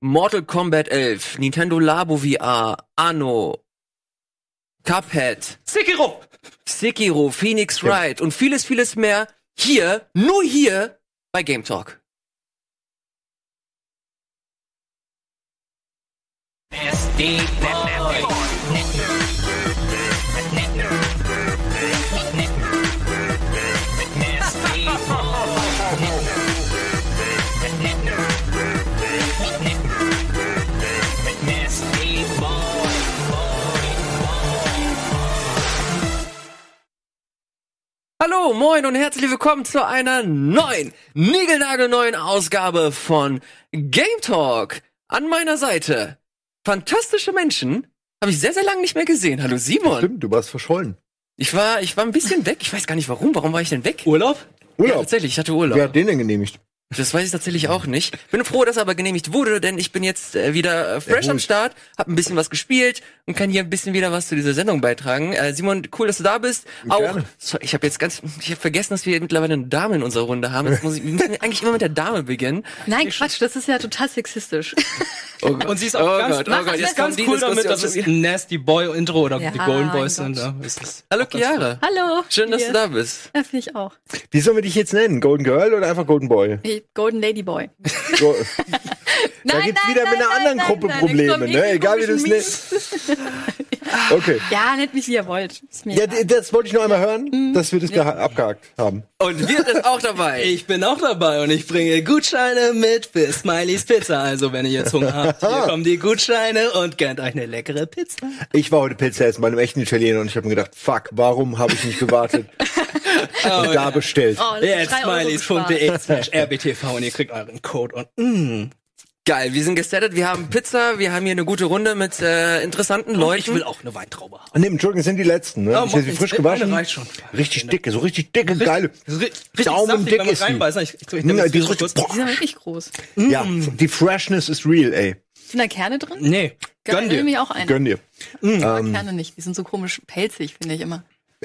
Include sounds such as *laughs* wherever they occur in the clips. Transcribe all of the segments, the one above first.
Mortal Kombat 11, Nintendo Labo VR, Anno, Cuphead, Sekiro! Sekiro, Phoenix Wright und vieles, vieles mehr hier, nur hier bei Game Talk. Hallo, moin und herzlich willkommen zu einer neuen, niegelnagelneuen Ausgabe von Game Talk. An meiner Seite fantastische Menschen. Habe ich sehr, sehr lange nicht mehr gesehen. Hallo Simon. Stimmt, du warst verschollen. Ich war, ich war ein bisschen weg. Ich weiß gar nicht warum. Warum war ich denn weg? Urlaub? Ja, Urlaub. tatsächlich, ich hatte Urlaub. Wer hat den denn genehmigt? Das weiß ich tatsächlich auch nicht. Bin froh, dass er aber genehmigt wurde, denn ich bin jetzt äh, wieder äh, fresh am. Start, hab ein bisschen was gespielt und kann hier ein bisschen wieder was zu dieser Sendung beitragen. Äh, Simon, cool, dass du da bist. Auch, so, ich habe jetzt ganz, ich habe vergessen, dass wir mittlerweile eine Dame in unserer Runde haben. Jetzt muss ich, wir müssen *laughs* eigentlich immer mit der Dame beginnen. Nein, Quatsch, das ist ja total sexistisch. *laughs* Oh Gott. Und sie ist auch oh ganz, Gott, oh Gott, das jetzt ist ganz cool damit, dass es ein Nasty Boy Intro oder Ja, die Golden Boys sind. Ja, Hallo Chiara. Hallo. Schön, dass Hier. du da bist. Ja, finde ich auch. Wie sollen wir dich jetzt nennen? Golden Girl oder einfach Golden Boy? Golden Lady Boy. *laughs* So, *laughs* da gibt's wieder mit einer anderen Gruppe Probleme, ne? Egal wie du es nennst. Okay. *laughs* Ja, nennt mich wie ihr wollt. Ist mir Ja, das wollte ich nur einmal hören, dass wir das geha- abgehakt haben. Und wir sind auch dabei. Ich bin auch dabei und ich bringe Gutscheine mit für Smileys Pizza. Also wenn ihr jetzt Hunger habt, hier kommen die Gutscheine und gönnt euch eine leckere Pizza. Ich war heute Pizza essen bei einem echten Italiener und ich habe mir gedacht, fuck, warum habe ich nicht gewartet und da bestellt? Oh, Jetzt smileys.de slash rbtv und ihr kriegt euren Code und mm, Geil, wir sind gestattet, wir haben Pizza, wir haben hier eine gute Runde mit äh, interessanten Leuten. ich will auch eine Weintraube haben. Nee, Entschuldigung, das sind die letzten, ne? Ja, ich habe sie frisch gewaschen. Reicht schon. Richtig dicke, so richtig dicke, geile. Richtig Daumen saftig, dick wenn man ist die. reinbeißt. Ich, ich, ich, ich, Ja, ich, die ist richtig, Die sind aber wirklich groß. Ja, die Freshness ist real, ey. Sind da Kerne drin? Nee, Geil, gönn dir. auch eine. Gönn dir. Ich mag Kerne nicht. Die sind so komisch pelzig, finde ich immer.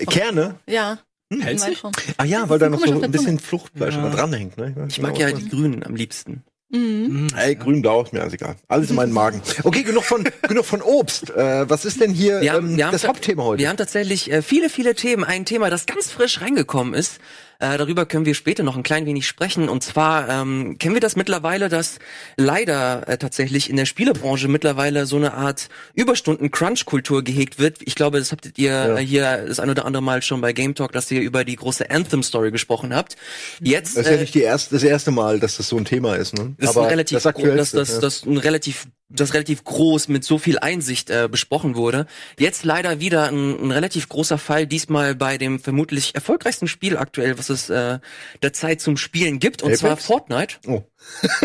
Kerne? Ja. Pelzig? Mein Traum. Ah ja, weil da noch so ein bisschen Fruchtfleisch Ja. dranhängt, ne? weiß Ich mag ja was- die Grünen am liebsten. Mhm. Ey, grün-blau ist mir alles egal. Alles in meinen Magen. Okay, genug von, *laughs* genug von Obst. Äh, was ist denn hier Wir haben, ähm, wir das Hauptthema heute? Wir haben tatsächlich äh, viele, viele Themen. Ein Thema, das ganz frisch reingekommen ist. Äh, darüber können wir später noch ein klein wenig sprechen. Und zwar ähm, kennen wir das mittlerweile, dass leider äh, tatsächlich in der Spielebranche mittlerweile so eine Art Überstunden-Crunch-Kultur gehegt wird. Ich glaube, das habt ihr Ja. hier das ein oder andere Mal schon bei Game Talk, dass ihr über die große Anthem-Story gesprochen habt. Jetzt das ist ja äh, nicht die erste, das erste Mal, dass das so ein Thema ist, ne? das ist ein relativ, das gro- das, aktuellste. das, ja. das ein relativ, das relativ groß mit so viel Einsicht äh, besprochen wurde. Jetzt leider wieder ein, ein relativ großer Fall, diesmal bei dem vermutlich erfolgreichsten Spiel aktuell, was es äh, der Zeit zum Spielen gibt, und Apex? zwar Fortnite. oh.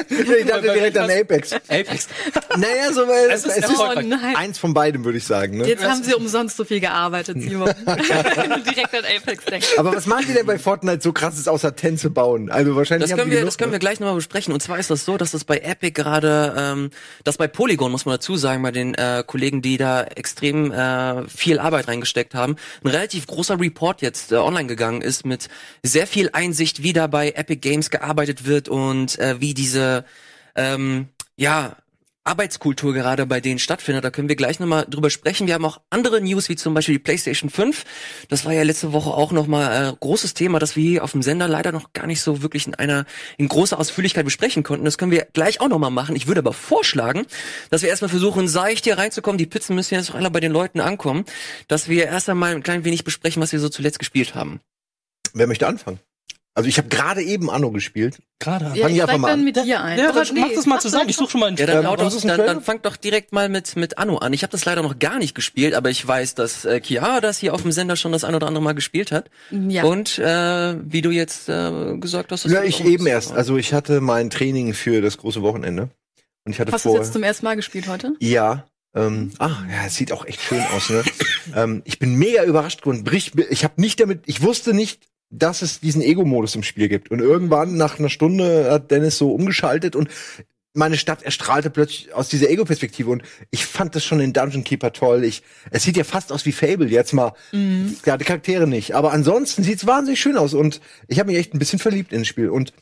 Ich dachte direkt an Apex. *laughs* Apex. Naja, so weil Es ist es ist erfolgreich. Oh eins von beidem, würde ich sagen. Ne? Jetzt haben sie umsonst so viel gearbeitet, Simon. *laughs* Direkt an Apex denken. Aber was machen die denn bei Fortnite so krasses außer Tänze bauen? Also wahrscheinlich Das haben können wir, genug, das können wir ne? gleich nochmal besprechen. Und zwar ist das so, dass das bei Epic gerade, ähm, das bei Polygon muss man dazu sagen, bei den äh, Kollegen, die da extrem äh, viel Arbeit reingesteckt haben, ein relativ großer Report jetzt äh, online gegangen ist mit sehr viel Einsicht, wie da bei Epic Games gearbeitet wird und äh, wie diese ähm, ja Arbeitskultur gerade bei denen stattfindet. Da können wir gleich nochmal drüber sprechen. Wir haben auch andere News, wie zum Beispiel die PlayStation 5. Das war ja letzte Woche auch nochmal äh, großes Thema, das wir hier auf dem Sender leider noch gar nicht so wirklich in einer in großer Ausführlichkeit besprechen konnten. Das können wir gleich auch nochmal machen. Ich würde aber vorschlagen, dass wir erstmal versuchen, seicht hier reinzukommen. Die Pizzen müssen jetzt auch alle bei den Leuten ankommen, dass wir erst einmal ein klein wenig besprechen, was wir so zuletzt gespielt haben. Wer möchte anfangen? Also ich habe gerade eben Anno gespielt. Gerade. Ja, Fang ich einfach mal dann an. mit dir ein. Ja, dann mach das mal zusammen. Ich suche schon mal einen Ja, dann, Ähm, dann, Trailer? dann fangt doch direkt mal mit, mit Anno an. Ich habe das leider noch gar nicht gespielt, aber ich weiß, dass äh, Chiara das hier auf dem Sender schon das ein oder andere Mal gespielt hat. Ja. Und äh, wie du jetzt äh, gesagt hast, das Ja, ich eben erst. Also ich hatte mein Training für das große Wochenende. Und ich hatte Hast du es vor. jetzt zum ersten Mal gespielt heute? Ja. Ähm, ah, ja, es sieht auch echt schön aus, ne? *laughs* ähm, ich bin mega überrascht geworden. Brich- Ich habe nicht damit, ich wusste nicht, dass es diesen Ego-Modus im Spiel gibt. Und irgendwann nach einer Stunde hat Dennis so umgeschaltet und meine Stadt erstrahlte plötzlich aus dieser Ego-Perspektive und ich fand das schon in Dungeon Keeper toll. Ich, es sieht ja fast aus wie Fable jetzt mal. Ja, die Charaktere nicht, aber ansonsten sieht's wahnsinnig schön aus und ich habe mich echt ein bisschen verliebt ins Spiel und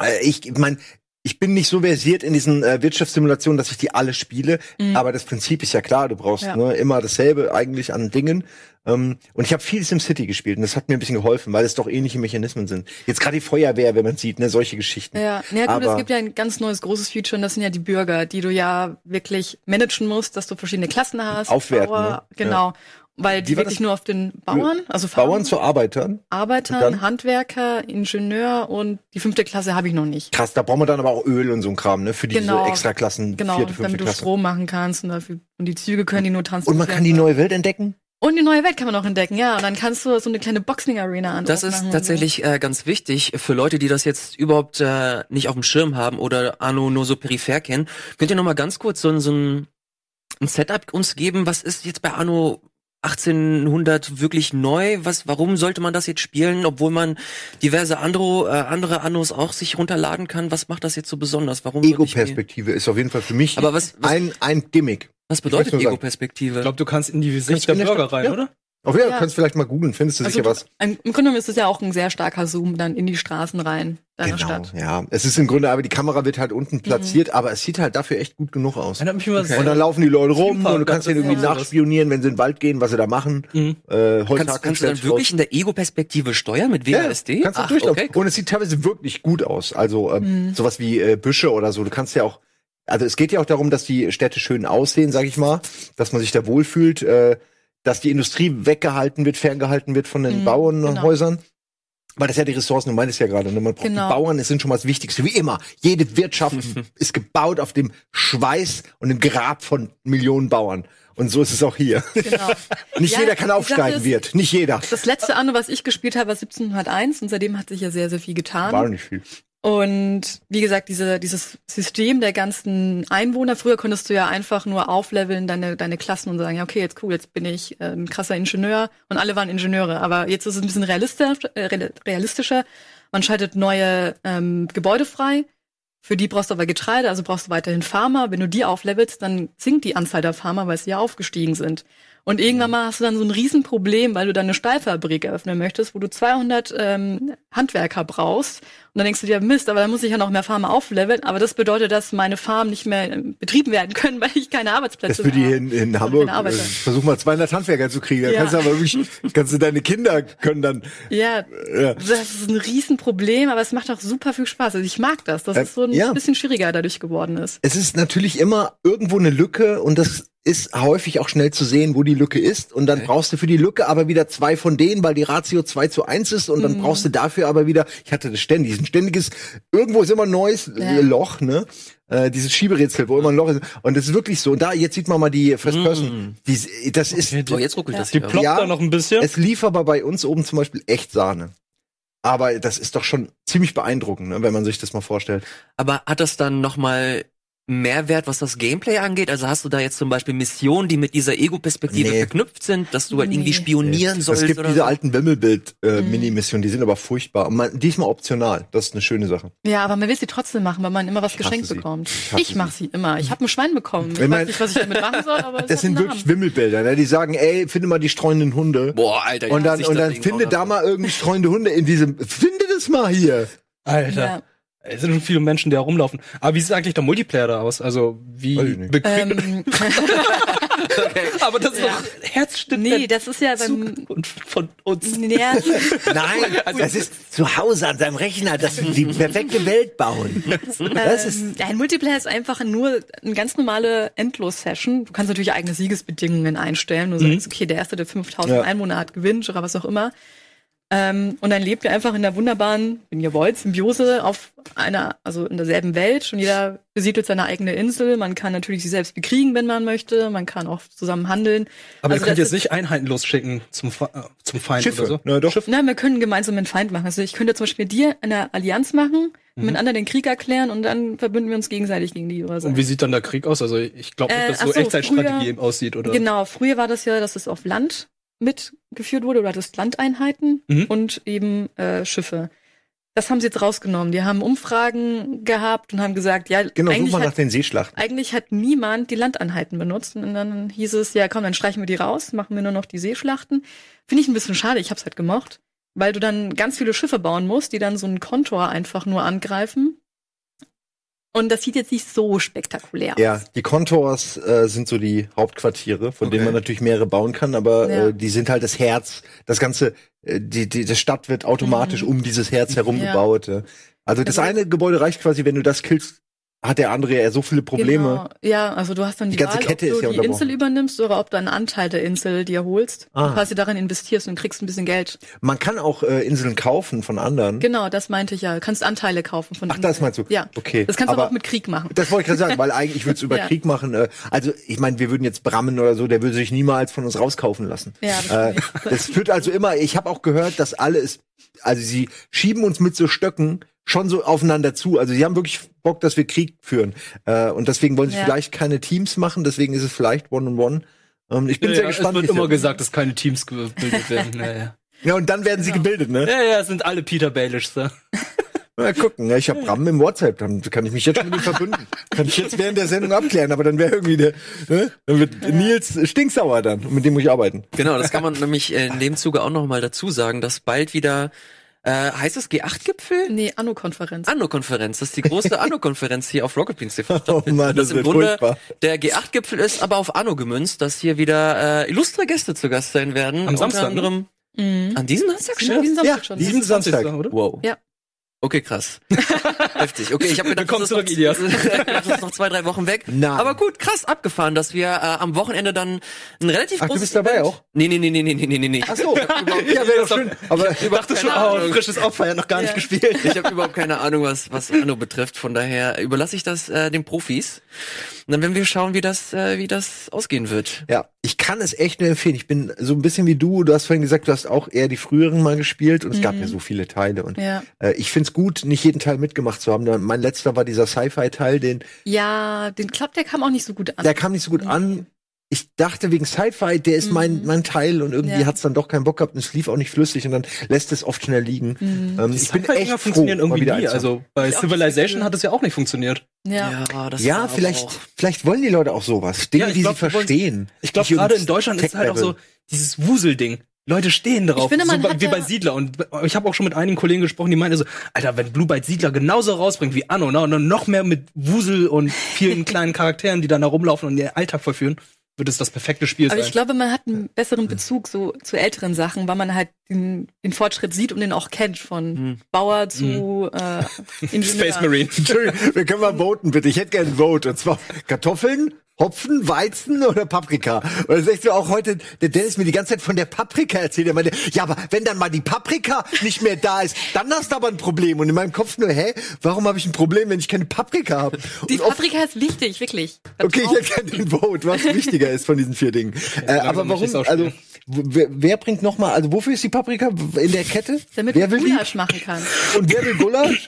äh, ich mein ich bin nicht so versiert in diesen äh, Wirtschaftssimulationen, dass ich die alle spiele, Mhm. aber das Prinzip ist ja klar, du brauchst Ja. ne, immer dasselbe eigentlich an Dingen. Ähm, und ich habe viel SimCity gespielt und das hat mir ein bisschen geholfen, weil es doch ähnliche Mechanismen sind. Jetzt gerade die Feuerwehr, wenn man sieht, ne, solche Geschichten. Ja, ja gut, Aber- es gibt ja ein ganz neues großes Feature und das sind ja die Bürger, die du ja wirklich managen musst, dass du verschiedene Klassen hast. Aufwerten, Bauer, ne? Genau. Weil die wirklich nur auf den Bauern, also Bauern Farmen- zu Arbeitern. Arbeitern, Und? Handwerker, Ingenieur und die fünfte Klasse habe ich noch nicht. Krass, da brauchen wir dann aber auch Öl und so ein Kram, ne? Für diese Genau. Extraklassen, Genau, vierte, fünfte damit du Klasse. Strom machen kannst und dafür und die Züge können die nur Und transportieren. man kann die neue Welt entdecken? und die neue Welt kann man auch entdecken, ja. Und dann kannst du so eine kleine Boxing Arena an. Das ist tatsächlich äh, ganz wichtig für Leute, die das jetzt überhaupt äh, nicht auf dem Schirm haben oder Anno nur so peripher kennen. Könnt ihr noch mal ganz kurz so, ein- so ein, ein Setup uns geben? Was ist jetzt bei Anno 1800 wirklich neu? Was, warum sollte man das jetzt spielen, obwohl man diverse andere, äh, andere Annos auch sich runterladen kann? Was macht das jetzt so besonders? Warum Ego-Perspektive ist auf jeden Fall für mich Aber was, was, ein, ein Gimmick. was bedeutet Ego-Perspektive? Ich glaube, du kannst in die Sicht der Bürger rein, ja. oder? Oh ja, Ja. kannst vielleicht mal googeln, findest du Also sicher du- was. Im Grunde genommen ist es ja auch ein sehr starker Zoom dann in die Straßen rein deiner Stadt. Genau, ja. Es ist im Grunde, aber die Kamera wird halt unten platziert, aber es sieht halt dafür echt gut genug aus. Okay. Und dann laufen die Leute rum Park, und du kannst irgendwie ja sowas. nachspionieren, wenn sie in den Wald gehen, was sie da machen. Mhm. Äh, Holzhacken kannst, kannst du dann wirklich raus. in der Ego-Perspektive steuern mit Ja, WASD? kannst du Ach, durchlaufen. okay, cool. Und es sieht teilweise wirklich gut aus. Also ähm, Mhm. sowas wie äh, Büsche oder so. Du kannst ja auch, also es geht ja auch darum, dass die Städte schön aussehen, sag ich mal, dass man sich da wohlfühlt, äh, dass die Industrie weggehalten wird, ferngehalten wird von den Mhm, Bauernhäusern. Weil das ja die Ressourcen, du meintest ja gerade, ne? man braucht Genau. die Bauern, es sind schon mal das Wichtigste, wie immer. Jede Wirtschaft *laughs* ist gebaut auf dem Schweiß und dem Grab von Millionen Bauern. Und so ist es auch hier. Genau. *laughs* Nicht Ja, jeder kann aufsteigen, ist- wird. Nicht jeder. Das letzte Anno, was ich gespielt habe, war 1701 und seitdem hat sich ja sehr, sehr viel getan. War nicht viel. Und wie gesagt, diese, dieses System der ganzen Einwohner, früher konntest du ja einfach nur aufleveln, deine, deine Klassen und sagen, ja, okay, jetzt cool, jetzt bin ich äh, ein krasser Ingenieur und alle waren Ingenieure. Aber jetzt ist es ein bisschen realistisch, äh, real- realistischer. Man schaltet neue ähm, Gebäude frei. Für die brauchst du aber Getreide, also brauchst du weiterhin Farmer. Wenn du die auflevelst, dann sinkt die Anzahl der Farmer, weil sie ja aufgestiegen sind. Und irgendwann mal hast du dann so ein Riesenproblem, weil du dann eine Stahlfabrik eröffnen möchtest, wo du 200 ähm, Handwerker brauchst. Und dann denkst du dir, Mist, aber dann muss ich ja noch mehr Farmer aufleveln. Aber das bedeutet, dass meine Farmen nicht mehr ähm, betrieben werden können, *laughs* weil ich keine Das Arbeitsplätze für die mehr in, in habe. Hamburg. Äh, versuch mal 200 Handwerker zu kriegen. Da Ja. kannst du aber wirklich, *laughs* kannst du deine Kinder können dann. Ja, Ja. das ist ein Riesenproblem, aber es macht auch super viel Spaß. Also ich mag das, dass es so ein ja. bisschen schwieriger dadurch geworden ist. Es ist natürlich immer irgendwo eine Lücke und das ist häufig auch schnell zu sehen, wo die Lücke ist. Und dann Okay. brauchst du für die Lücke aber wieder zwei von denen, weil die Ratio 2 zu 1 ist. Und dann Mhm. brauchst du dafür aber wieder, ich hatte das ständig, ein ständiges, irgendwo ist immer ein neues Ja. äh, Loch, ne? Äh, dieses Schieberätsel, wo immer ein Loch ist. Und das ist wirklich so. Und da, jetzt sieht man mal die First Mhm. Person. Die, das ist, Oh, jetzt ruckelt Ja. das Die hier. ploppt Ja. da noch ein bisschen. Es lief aber bei uns oben zum Beispiel echt Sahne. Aber das ist doch schon ziemlich beeindruckend, ne, wenn man sich das mal vorstellt. Aber hat das dann nochmal Mehrwert, was das Gameplay angeht? Also hast du da jetzt zum Beispiel Missionen, die mit dieser Ego-Perspektive Nee. verknüpft sind, dass du halt irgendwie Nee. spionieren sollst? es gibt oder diese so? alten Wimmelbild-Mini-Missionen, die sind aber furchtbar. Und man, diesmal optional. Das ist eine schöne Sache. Ja, aber man will sie trotzdem machen, weil man immer was Ich geschenkt bekommt. Ich Ich mach sie immer. Ich habe ein Schwein bekommen. Ich Wenn man- weiß nicht, was ich damit machen soll, aber *laughs* es Das sind wirklich. Wimmelbilder. Ne? Die sagen, ey, finde mal die streunenden Hunde. Boah, Alter. und dann, und dann finde da mal irgendwie streunende Hunde in diesem. Finde das mal hier. Alter. Ja. Es sind schon viele Menschen, die da rumlaufen. Aber wie sieht eigentlich der Multiplayer da aus? Also, wie. Ähm, *laughs* aber das ist Ja. doch Herzstück nee, das ist ja beim. Zukunft von uns. Ja, *laughs* Nein, das ist zu Hause an seinem Rechner, dass wir die perfekte Welt bauen. Das ist. ähm, ein Multiplayer ist einfach nur eine ganz normale Endlos-Session. Du kannst natürlich eigene Siegesbedingungen einstellen. Du sagst, okay, der erste, der 5000 Ja. Einwohner hat, gewinnt oder was auch immer. Ähm, und dann lebt ihr einfach in der wunderbaren, wenn ihr wollt, Symbiose auf einer, also in derselben Welt und jeder besiedelt seine eigene Insel. Man kann natürlich sich selbst bekriegen, wenn man möchte. Man kann auch zusammen handeln. Aber Also ihr könnt jetzt nicht Einheiten losschicken zum, äh, zum Feind Schiffe. oder so. Na, doch. Nein, wir können gemeinsam einen Feind machen. Also ich könnte zum Beispiel mit dir eine Allianz machen, Mhm. mit anderen den Krieg erklären und dann verbünden wir uns gegenseitig gegen die oder so. Und wie sieht dann der Krieg aus? Also ich glaube nicht, Äh, dass so ach so, Echtzeitstrategie früher- eben aussieht, oder? Genau, früher war das ja, dass es auf Land mitgeführt wurde, oder hattest Landeinheiten Mhm. und eben äh, Schiffe. Das haben sie jetzt rausgenommen. Die haben Umfragen gehabt und haben gesagt, ja, Genau, eigentlich, mal nach hat, den Seeschlachten. eigentlich hat niemand die Landeinheiten benutzt. Und dann hieß es, ja komm, dann streichen wir die raus, machen wir nur noch die Seeschlachten. Finde ich ein bisschen schade, ich hab's halt gemocht. Weil du dann ganz viele Schiffe bauen musst, die dann so einen Kontor einfach nur angreifen. Und das sieht jetzt nicht so spektakulär aus. Ja, die Contours äh, sind so die Hauptquartiere, von denen Okay. man natürlich mehrere bauen kann, aber Ja. äh, die sind halt das Herz. Das ganze, äh, die, die, die Stadt wird automatisch um dieses Herz herum Mhm. Ja. gebaut. Ja. Also das Also- eine Gebäude reicht quasi, wenn du das killst, hat der andere ja so viele Probleme. Genau. Ja, also du hast dann die, Die ganze Wahl, Kette ob ist du ja die. Insel übernimmst oder ob du einen Anteil der Insel dir holst Ah. und quasi darin investierst und kriegst ein bisschen Geld. Man kann auch äh, Inseln kaufen von anderen. Genau, das meinte ich ja. Du kannst Anteile kaufen von Ach, Inseln. das meinst du? Ja. Okay. Das kannst du aber auch mit Krieg machen. Das wollte ich gerade sagen, weil *laughs* eigentlich, ich würde es über Ja. Krieg machen. Äh, also ich meine, wir würden jetzt Brammen oder so, der würde sich niemals von uns rauskaufen lassen. Ja, das äh, das führt also immer, ich habe auch gehört, dass alle es, also sie schieben uns mit so Stöcken schon so aufeinander zu. Also sie haben wirklich Bock, dass wir Krieg führen. Äh, und deswegen wollen sie Ja. vielleicht keine Teams machen, deswegen ist es vielleicht One-on-One. Ähm, ich bin Ja, sehr ja, gespannt. Es wird immer gesagt, dass keine Teams gebildet werden. Ja, ja. *laughs* Ja, und dann werden sie gebildet, ne? ja, ja, es sind alle Peter Baelish. So. *laughs* Mal gucken. Ich habe Bram im WhatsApp, dann kann ich mich jetzt schon mit ihm verbünden. Kann ich jetzt während der Sendung abklären, aber dann wäre irgendwie der, ne? Dann wird Nils stinksauer dann und mit dem muss ich arbeiten. Genau, das kann man *laughs* nämlich in dem Zuge auch noch mal dazu sagen, dass bald wieder äh, heißt es G8-Gipfel? Nee, Anno-Konferenz. Anno-Konferenz, das ist die große *laughs* Anno-Konferenz hier auf Rocket Beans TV. *laughs* Oh Mann, das das im Grunde furchtbar. der G8-Gipfel ist, aber auf Anno gemünzt, dass hier wieder äh, illustre Gäste zu Gast sein werden. Am Samstag, Unter anderem Mhm. an diesem Samstag Ja, schon? diesen Ja, Samstag schon. diesen Samstag. oder? Wow. Ja. Okay, krass. *laughs* Heftig. Okay, ich habe gedacht, Willkommen das ist zurück, noch, Ilias. *laughs* das ist noch zwei, drei Wochen weg. Nein. Aber gut, krass abgefahren, dass wir äh, am Wochenende dann ein relativ Ach, du großes bist dabei Event- auch? Nee, nee, nee, nee, nee, nee, nee, nee. Ach so. ja, wäre doch schön. Aber Ich dachte schon, oh, Ahnung. frisches Opfer, ja noch gar nicht Ja. gespielt. Ich habe überhaupt keine Ahnung, was, was Anno betrifft. Von daher überlasse ich das äh, den Profis. Und dann werden wir schauen, wie das, äh, wie das ausgehen wird. ja, ich kann es echt nur empfehlen. Ich bin so ein bisschen wie du. Du hast vorhin gesagt, du hast auch eher die früheren mal gespielt und es gab ja so viele Teile. Und Ja. äh, ich find's gut, nicht jeden Teil mitgemacht zu haben. Mein letzter war dieser Sci-Fi-Teil, den Ja, den Club, der kam auch nicht so gut an. der kam nicht so gut an. Ich dachte wegen Sci-Fi, der ist mein, mein Teil und irgendwie Ja. hat's dann doch keinen Bock gehabt und es lief auch nicht flüssig und dann lässt es oft schnell liegen. Ähm, ich bin echt froh, funktionieren irgendwie wieder nie. Also bei Civilization hat es ja auch nicht funktioniert. ja. das Ja, aber vielleicht, auch- vielleicht wollen die Leute auch sowas. Dinge, Ja, die glaub, sie die wollen- verstehen. Ich glaube, gerade in Deutschland ist halt auch so dieses Wuselding. Leute stehen darauf, Ich finde, man so wie ja- bei Siedler. Und ich habe auch schon mit einigen Kollegen gesprochen, die meinen so, Alter, wenn Blue Byte Siedler genauso rausbringt wie Anno, ne, und dann noch mehr mit Wusel und vielen *laughs* kleinen Charakteren, die dann da rumlaufen und ihren Alltag verführen, wird es das perfekte Spiel Aber sein. ich glaube, man hat einen besseren Bezug so zu älteren Sachen, weil man halt den, den Fortschritt sieht und den auch kennt, von Bauer zu äh, *laughs* Ingenieur. Space Marine. Entschuldigung, wir können mal voten, bitte. Ich hätte gerne ein Vote. Und zwar Kartoffeln, Hopfen, Weizen oder Paprika. Und ist echt so auch heute, der Dennis mir die ganze Zeit von der Paprika erzählt. Er meinte, ja, aber wenn dann mal die Paprika nicht mehr da ist, dann hast du aber ein Problem. Und in meinem Kopf nur, hä, warum habe ich ein Problem, wenn ich keine Paprika habe? Die Paprika ist wichtig, wirklich. Okay, ich gerne den Vote, was wichtiger ist von diesen vier Dingen. Äh, aber warum, also, wer, wer bringt noch mal, also wofür ist die Paprika in der Kette? Damit wer man will Gulasch die? machen kann. Und wer will Gulasch?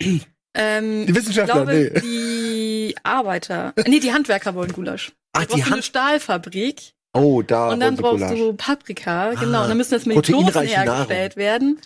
Ähm, Die Wissenschaftler, ich glaube, nee. die Arbeiter, nee, die Handwerker wollen Gulasch. Ach, die du eine Hand- Stahlfabrik Oh, da und dann brauchst Gulasch. du Paprika, genau. Ah, Und dann müssen das mit Dosen hergestellt werden.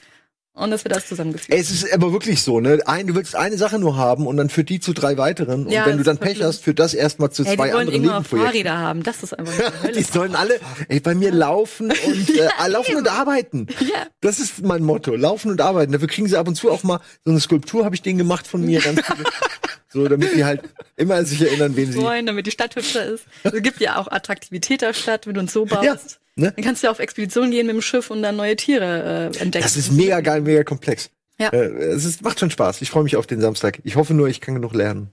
Und das wird alles zusammengefügt. Es ist aber wirklich so, ne? Ein, du willst eine Sache nur haben und dann führt die zu drei weiteren. Und Ja, wenn du dann Pech hast, führt das erstmal zu Ey, die zwei wollen anderen Nebenprojekten. Fahrräder haben. Das ist einfach eine *laughs* Hölle. Die sollen alle ey, bei mir laufen *laughs* und äh, laufen und arbeiten. Ja. Das ist mein Motto. Laufen und arbeiten. Dafür kriegen sie ab und zu auch mal so eine Skulptur, habe ich denen gemacht von mir. Ganz viele. *laughs* so, damit die halt immer sich erinnern, wen sie. freuen, damit die Stadt hübscher ist. Es gibt ja auch Attraktivität der Stadt, wenn du uns so baust. Ja, ne? Dann kannst du ja auf Expedition gehen mit dem Schiff und dann neue Tiere äh, entdecken. Das ist mega geil, mega komplex. Ja. Äh, es ist, macht schon Spaß. Ich freue mich auf den Samstag. Ich hoffe nur, ich kann genug lernen.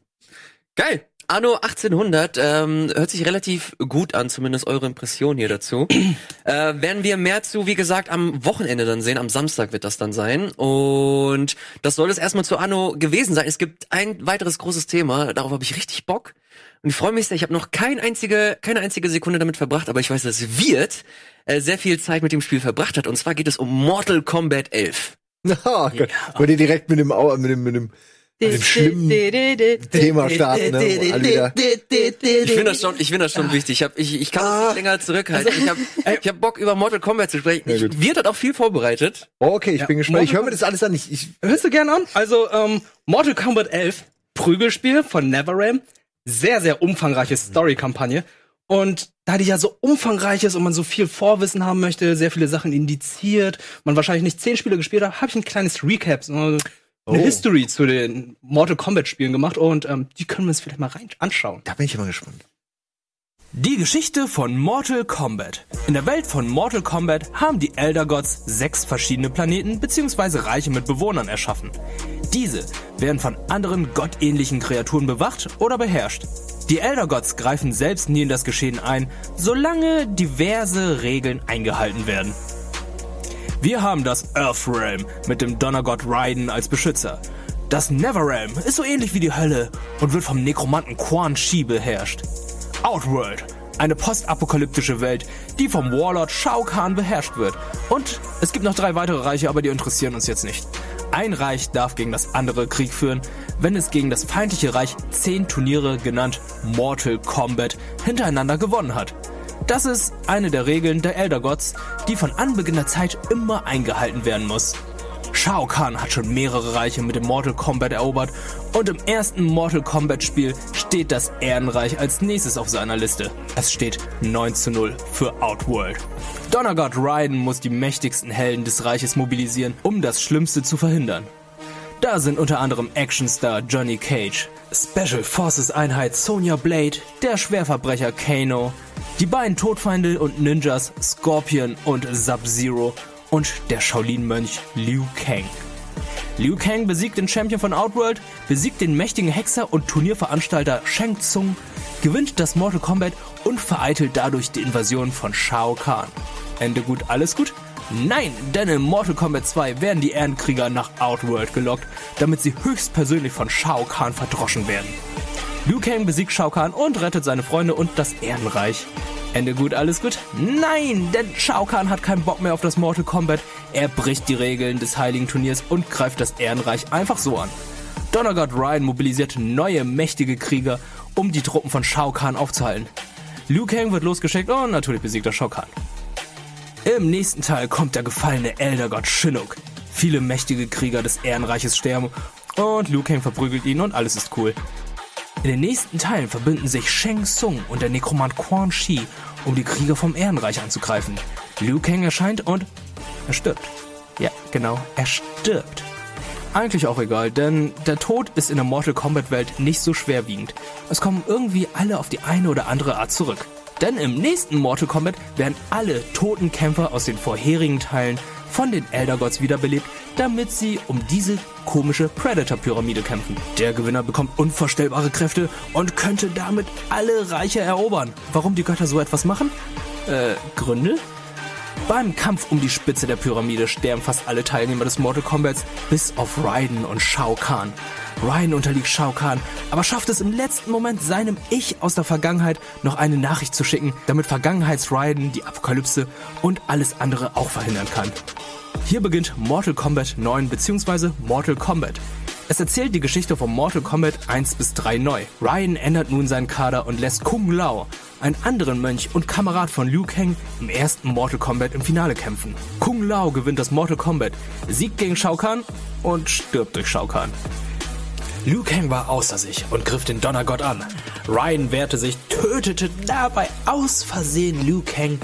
Geil. Anno 1800 ähm, hört sich relativ gut an, zumindest eure Impression hier dazu. *clears throat* äh, werden wir mehr zu, wie gesagt, am Wochenende dann sehen. Am Samstag wird das dann sein. Und das soll es erstmal zu Anno gewesen sein. Es gibt ein weiteres großes Thema, darauf habe ich richtig Bock. Und ich freue mich sehr, ich habe noch kein einzige, keine einzige Sekunde damit verbracht, aber ich weiß, dass Wirt äh, sehr viel Zeit mit dem Spiel verbracht hat. Und zwar geht es um Mortal Kombat 11. *laughs* Oh Gott. Wollt ihr direkt mit dem, mit dem, mit dem, dem schlimmen Thema starten, ne? Ich finde das schon, ich finde das schon wichtig. Ich, hab, ich, ich kann nicht länger zurückhalten. Ich habe *laughs* ich hab Bock über Mortal Kombat zu sprechen. Ja, Ich. Wirt hat auch viel vorbereitet. Oh, okay, ich Ja, bin gespannt. Ich höre mir Mortal das alles an. Ich, ich, Hörst du gerne an? Also, ähm, Mortal Kombat 11, Prügelspiel von NetherRealm. Sehr, sehr umfangreiche Story-Kampagne. Und da die ja so umfangreich ist und man so viel Vorwissen haben möchte, sehr viele Sachen indiziert, man wahrscheinlich nicht zehn Spiele gespielt hat, habe ich ein kleines Recap, so eine Oh. History zu den Mortal Kombat Spielen gemacht und ähm, die können wir uns vielleicht mal rein anschauen. Da bin ich immer gespannt. Die Geschichte von Mortal Kombat. In der Welt von Mortal Kombat haben die Elder Gods sechs verschiedene Planeten bzw. Reiche mit Bewohnern erschaffen. Diese werden von anderen gottähnlichen Kreaturen bewacht oder beherrscht. Die Elder Gods greifen selbst nie in das Geschehen ein, solange diverse Regeln eingehalten werden. Wir haben das Earth Realm mit dem Donnergott Raiden als Beschützer. Das Nether Realm ist so ähnlich wie die Hölle und wird vom Nekromanten Quan Chi beherrscht. Outworld, eine postapokalyptische Welt, die vom Warlord Shao Kahn beherrscht wird. Und es gibt noch drei weitere Reiche, aber die interessieren uns jetzt nicht. Ein Reich darf gegen das andere Krieg führen, wenn es gegen das feindliche Reich zehn Turniere, genannt Mortal Kombat, hintereinander gewonnen hat. Das ist eine der Regeln der Elder Gods, die von Anbeginn der Zeit immer eingehalten werden muss. Shao Kahn hat schon mehrere Reiche mit dem Mortal Kombat erobert und im ersten Mortal Kombat Spiel steht das Ehrenreich als nächstes auf seiner Liste. Es steht 9 zu 0 für Outworld. Donnergott Raiden muss die mächtigsten Helden des Reiches mobilisieren, um das Schlimmste zu verhindern. Da sind unter anderem Actionstar Johnny Cage, Special Forces Einheit Sonya Blade, der Schwerverbrecher Kano, die beiden Todfeinde und Ninjas Scorpion und Sub-Zero und der Shaolin-Mönch Liu Kang. Liu Kang besiegt den Champion von Outworld, besiegt den mächtigen Hexer und Turnierveranstalter Shang Tsung, gewinnt das Mortal Kombat und vereitelt dadurch die Invasion von Shao Kahn. Ende gut, alles gut? Nein, denn in Mortal Kombat 2 werden die Ehrenkrieger nach Outworld gelockt, damit sie höchstpersönlich von Shao Kahn verdroschen werden. Liu Kang besiegt Shao Kahn und rettet seine Freunde und das Ehrenreich. Ende gut, alles gut? Nein, denn Shao Kahn hat keinen Bock mehr auf das Mortal Kombat. Er bricht die Regeln des heiligen Turniers und greift das Ehrenreich einfach so an. Donnergott Ryan mobilisiert neue mächtige Krieger, um die Truppen von Shao Kahn aufzuhalten. Liu Kang wird losgeschickt und natürlich besiegt er Shao Kahn. Im nächsten Teil kommt der gefallene Eldergott Shinnok. Viele mächtige Krieger des Ehrenreiches sterben und Liu Kang verprügelt ihn und alles ist cool. In den nächsten Teilen verbünden sich Shang Tsung und der Nekromant Quan Chi, um die Krieger vom Ehrenreich anzugreifen. Liu Kang erscheint und er stirbt. Ja, genau, er stirbt. Eigentlich auch egal, denn der Tod ist in der Mortal Kombat Welt nicht so schwerwiegend. Es kommen irgendwie alle auf die eine oder andere Art zurück. Denn im nächsten Mortal Kombat werden alle toten Kämpfer aus den vorherigen Teilen von den Elder Gods wiederbelebt, damit sie um diese komische Predator-Pyramide kämpfen. Der Gewinner bekommt unvorstellbare Kräfte und könnte damit alle Reiche erobern. Warum die Götter so etwas machen? Äh, Gründe? Beim Kampf um die Spitze der Pyramide sterben fast alle Teilnehmer des Mortal Kombats, bis auf Raiden und Shao Kahn. Raiden unterliegt Shao Kahn, aber schafft es im letzten Moment seinem Ich aus der Vergangenheit noch eine Nachricht zu schicken, damit Vergangenheits-Raiden die Apokalypse und alles andere auch verhindern kann. Hier beginnt Mortal Kombat 9 bzw. Mortal Kombat. Es erzählt die Geschichte von Mortal Kombat 1 bis 3 neu. Ryan ändert nun seinen Kader und lässt Kung Lao, einen anderen Mönch und Kamerad von Liu Kang, im ersten Mortal Kombat im Finale kämpfen. Kung Lao gewinnt das Mortal Kombat, siegt gegen Shao Kahn und stirbt durch Shao Kahn. Liu Kang war außer sich und griff den Donnergott an. Ryan wehrte sich, tötete dabei aus Versehen Liu Kang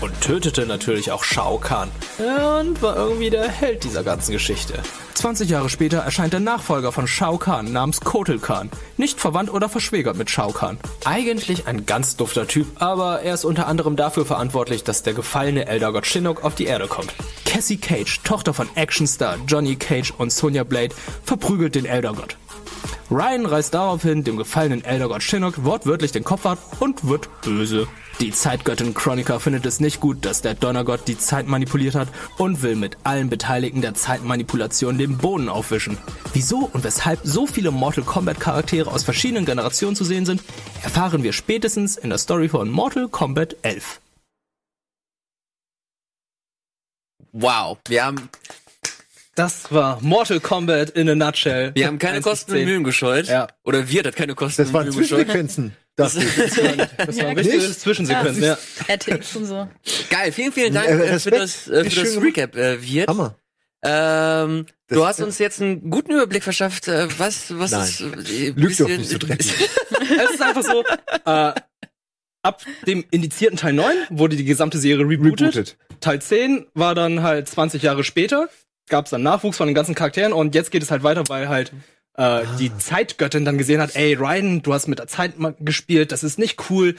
und tötete natürlich auch Shao Kahn. Und war irgendwie der Held dieser ganzen Geschichte. 20 Jahre später erscheint der Nachfolger von Shao Kahn namens Kotal Kahn. Nicht verwandt oder verschwägert mit Shao Kahn. Eigentlich ein ganz dufter Typ, aber er ist unter anderem dafür verantwortlich, dass der gefallene Eldergott Shinnok auf die Erde kommt. Cassie Cage, Tochter von Actionstar Johnny Cage und Sonya Blade, verprügelt den Eldergott. Ryan reißt daraufhin dem gefallenen Eldergott Shinnok wortwörtlich den Kopf ab und wird böse. Die Zeitgöttin Chronica findet es nicht gut, dass der Donnergott die Zeit manipuliert hat und will mit allen Beteiligten der Zeitmanipulation den Boden aufwischen. Wieso und weshalb so viele Mortal Kombat Charaktere aus verschiedenen Generationen zu sehen sind, erfahren wir spätestens in der Story von Mortal Kombat 11. Wow, wir haben, Das war Mortal Kombat in a nutshell. wir haben keine 1 bis Kosten und 10. Mühen gescheut. Ja. Oder wir hat keine Kosten Das und waren Mühen gescheut. Zwischensequenzen. Das Das *laughs* war eine richtige Nicht? Zwischensequenz, ja. Und so. Geil, vielen, vielen Dank Äh, äh, für das, äh, für das Recap, äh, Wirt. Hammer. Ähm, Das- du hast uns jetzt einen guten Überblick verschafft, äh, was, was Nein. ist, äh, Lüg doch nicht so *laughs* dreckig. es ist einfach so, äh, ab dem indizierten Teil 9 wurde die gesamte Serie rebootet. Rebooted. Teil 10 war dann halt 20 Jahre später. gab es dann Nachwuchs von den ganzen Charakteren und jetzt geht es halt weiter, weil halt äh, die Zeitgöttin dann gesehen hat, ey, Raiden, du hast mit der Zeit gespielt, das ist nicht cool.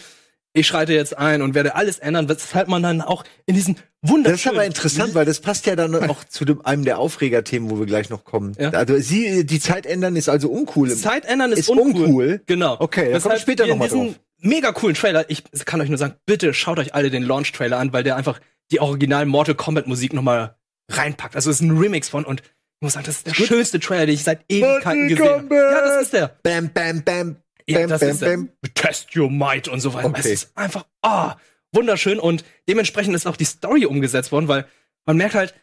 Ich schreite jetzt ein und werde alles ändern, weshalb man dann auch in diesen wunderschönen... Das ist aber interessant, weil das passt ja dann auch zu dem, einem der Aufregerthemen, wo wir gleich noch kommen. Ja. Also sie, die Zeit ändern ist also uncool. Zeit ändern ist, Ist uncool. uncool? Genau. Okay, da kommen wir Weshalb später wir noch mal diesen drauf. Mega coolen Trailer. Ich kann euch nur sagen, bitte schaut euch alle den Launch-Trailer an, weil der einfach die original Mortal Kombat Musik nochmal reinpackt. Also es ist ein Remix von und ich muss sagen, das ist der schönste Trailer, den ich seit Ewigkeiten gesehen habe. Ja, das ist der. Bam, bam, bam. Ja, bam, das bam, ist der. bam. Test your might und so weiter. Okay. Es ist einfach, ah, wunderschön und dementsprechend ist auch die Story umgesetzt worden, weil man merkt halt,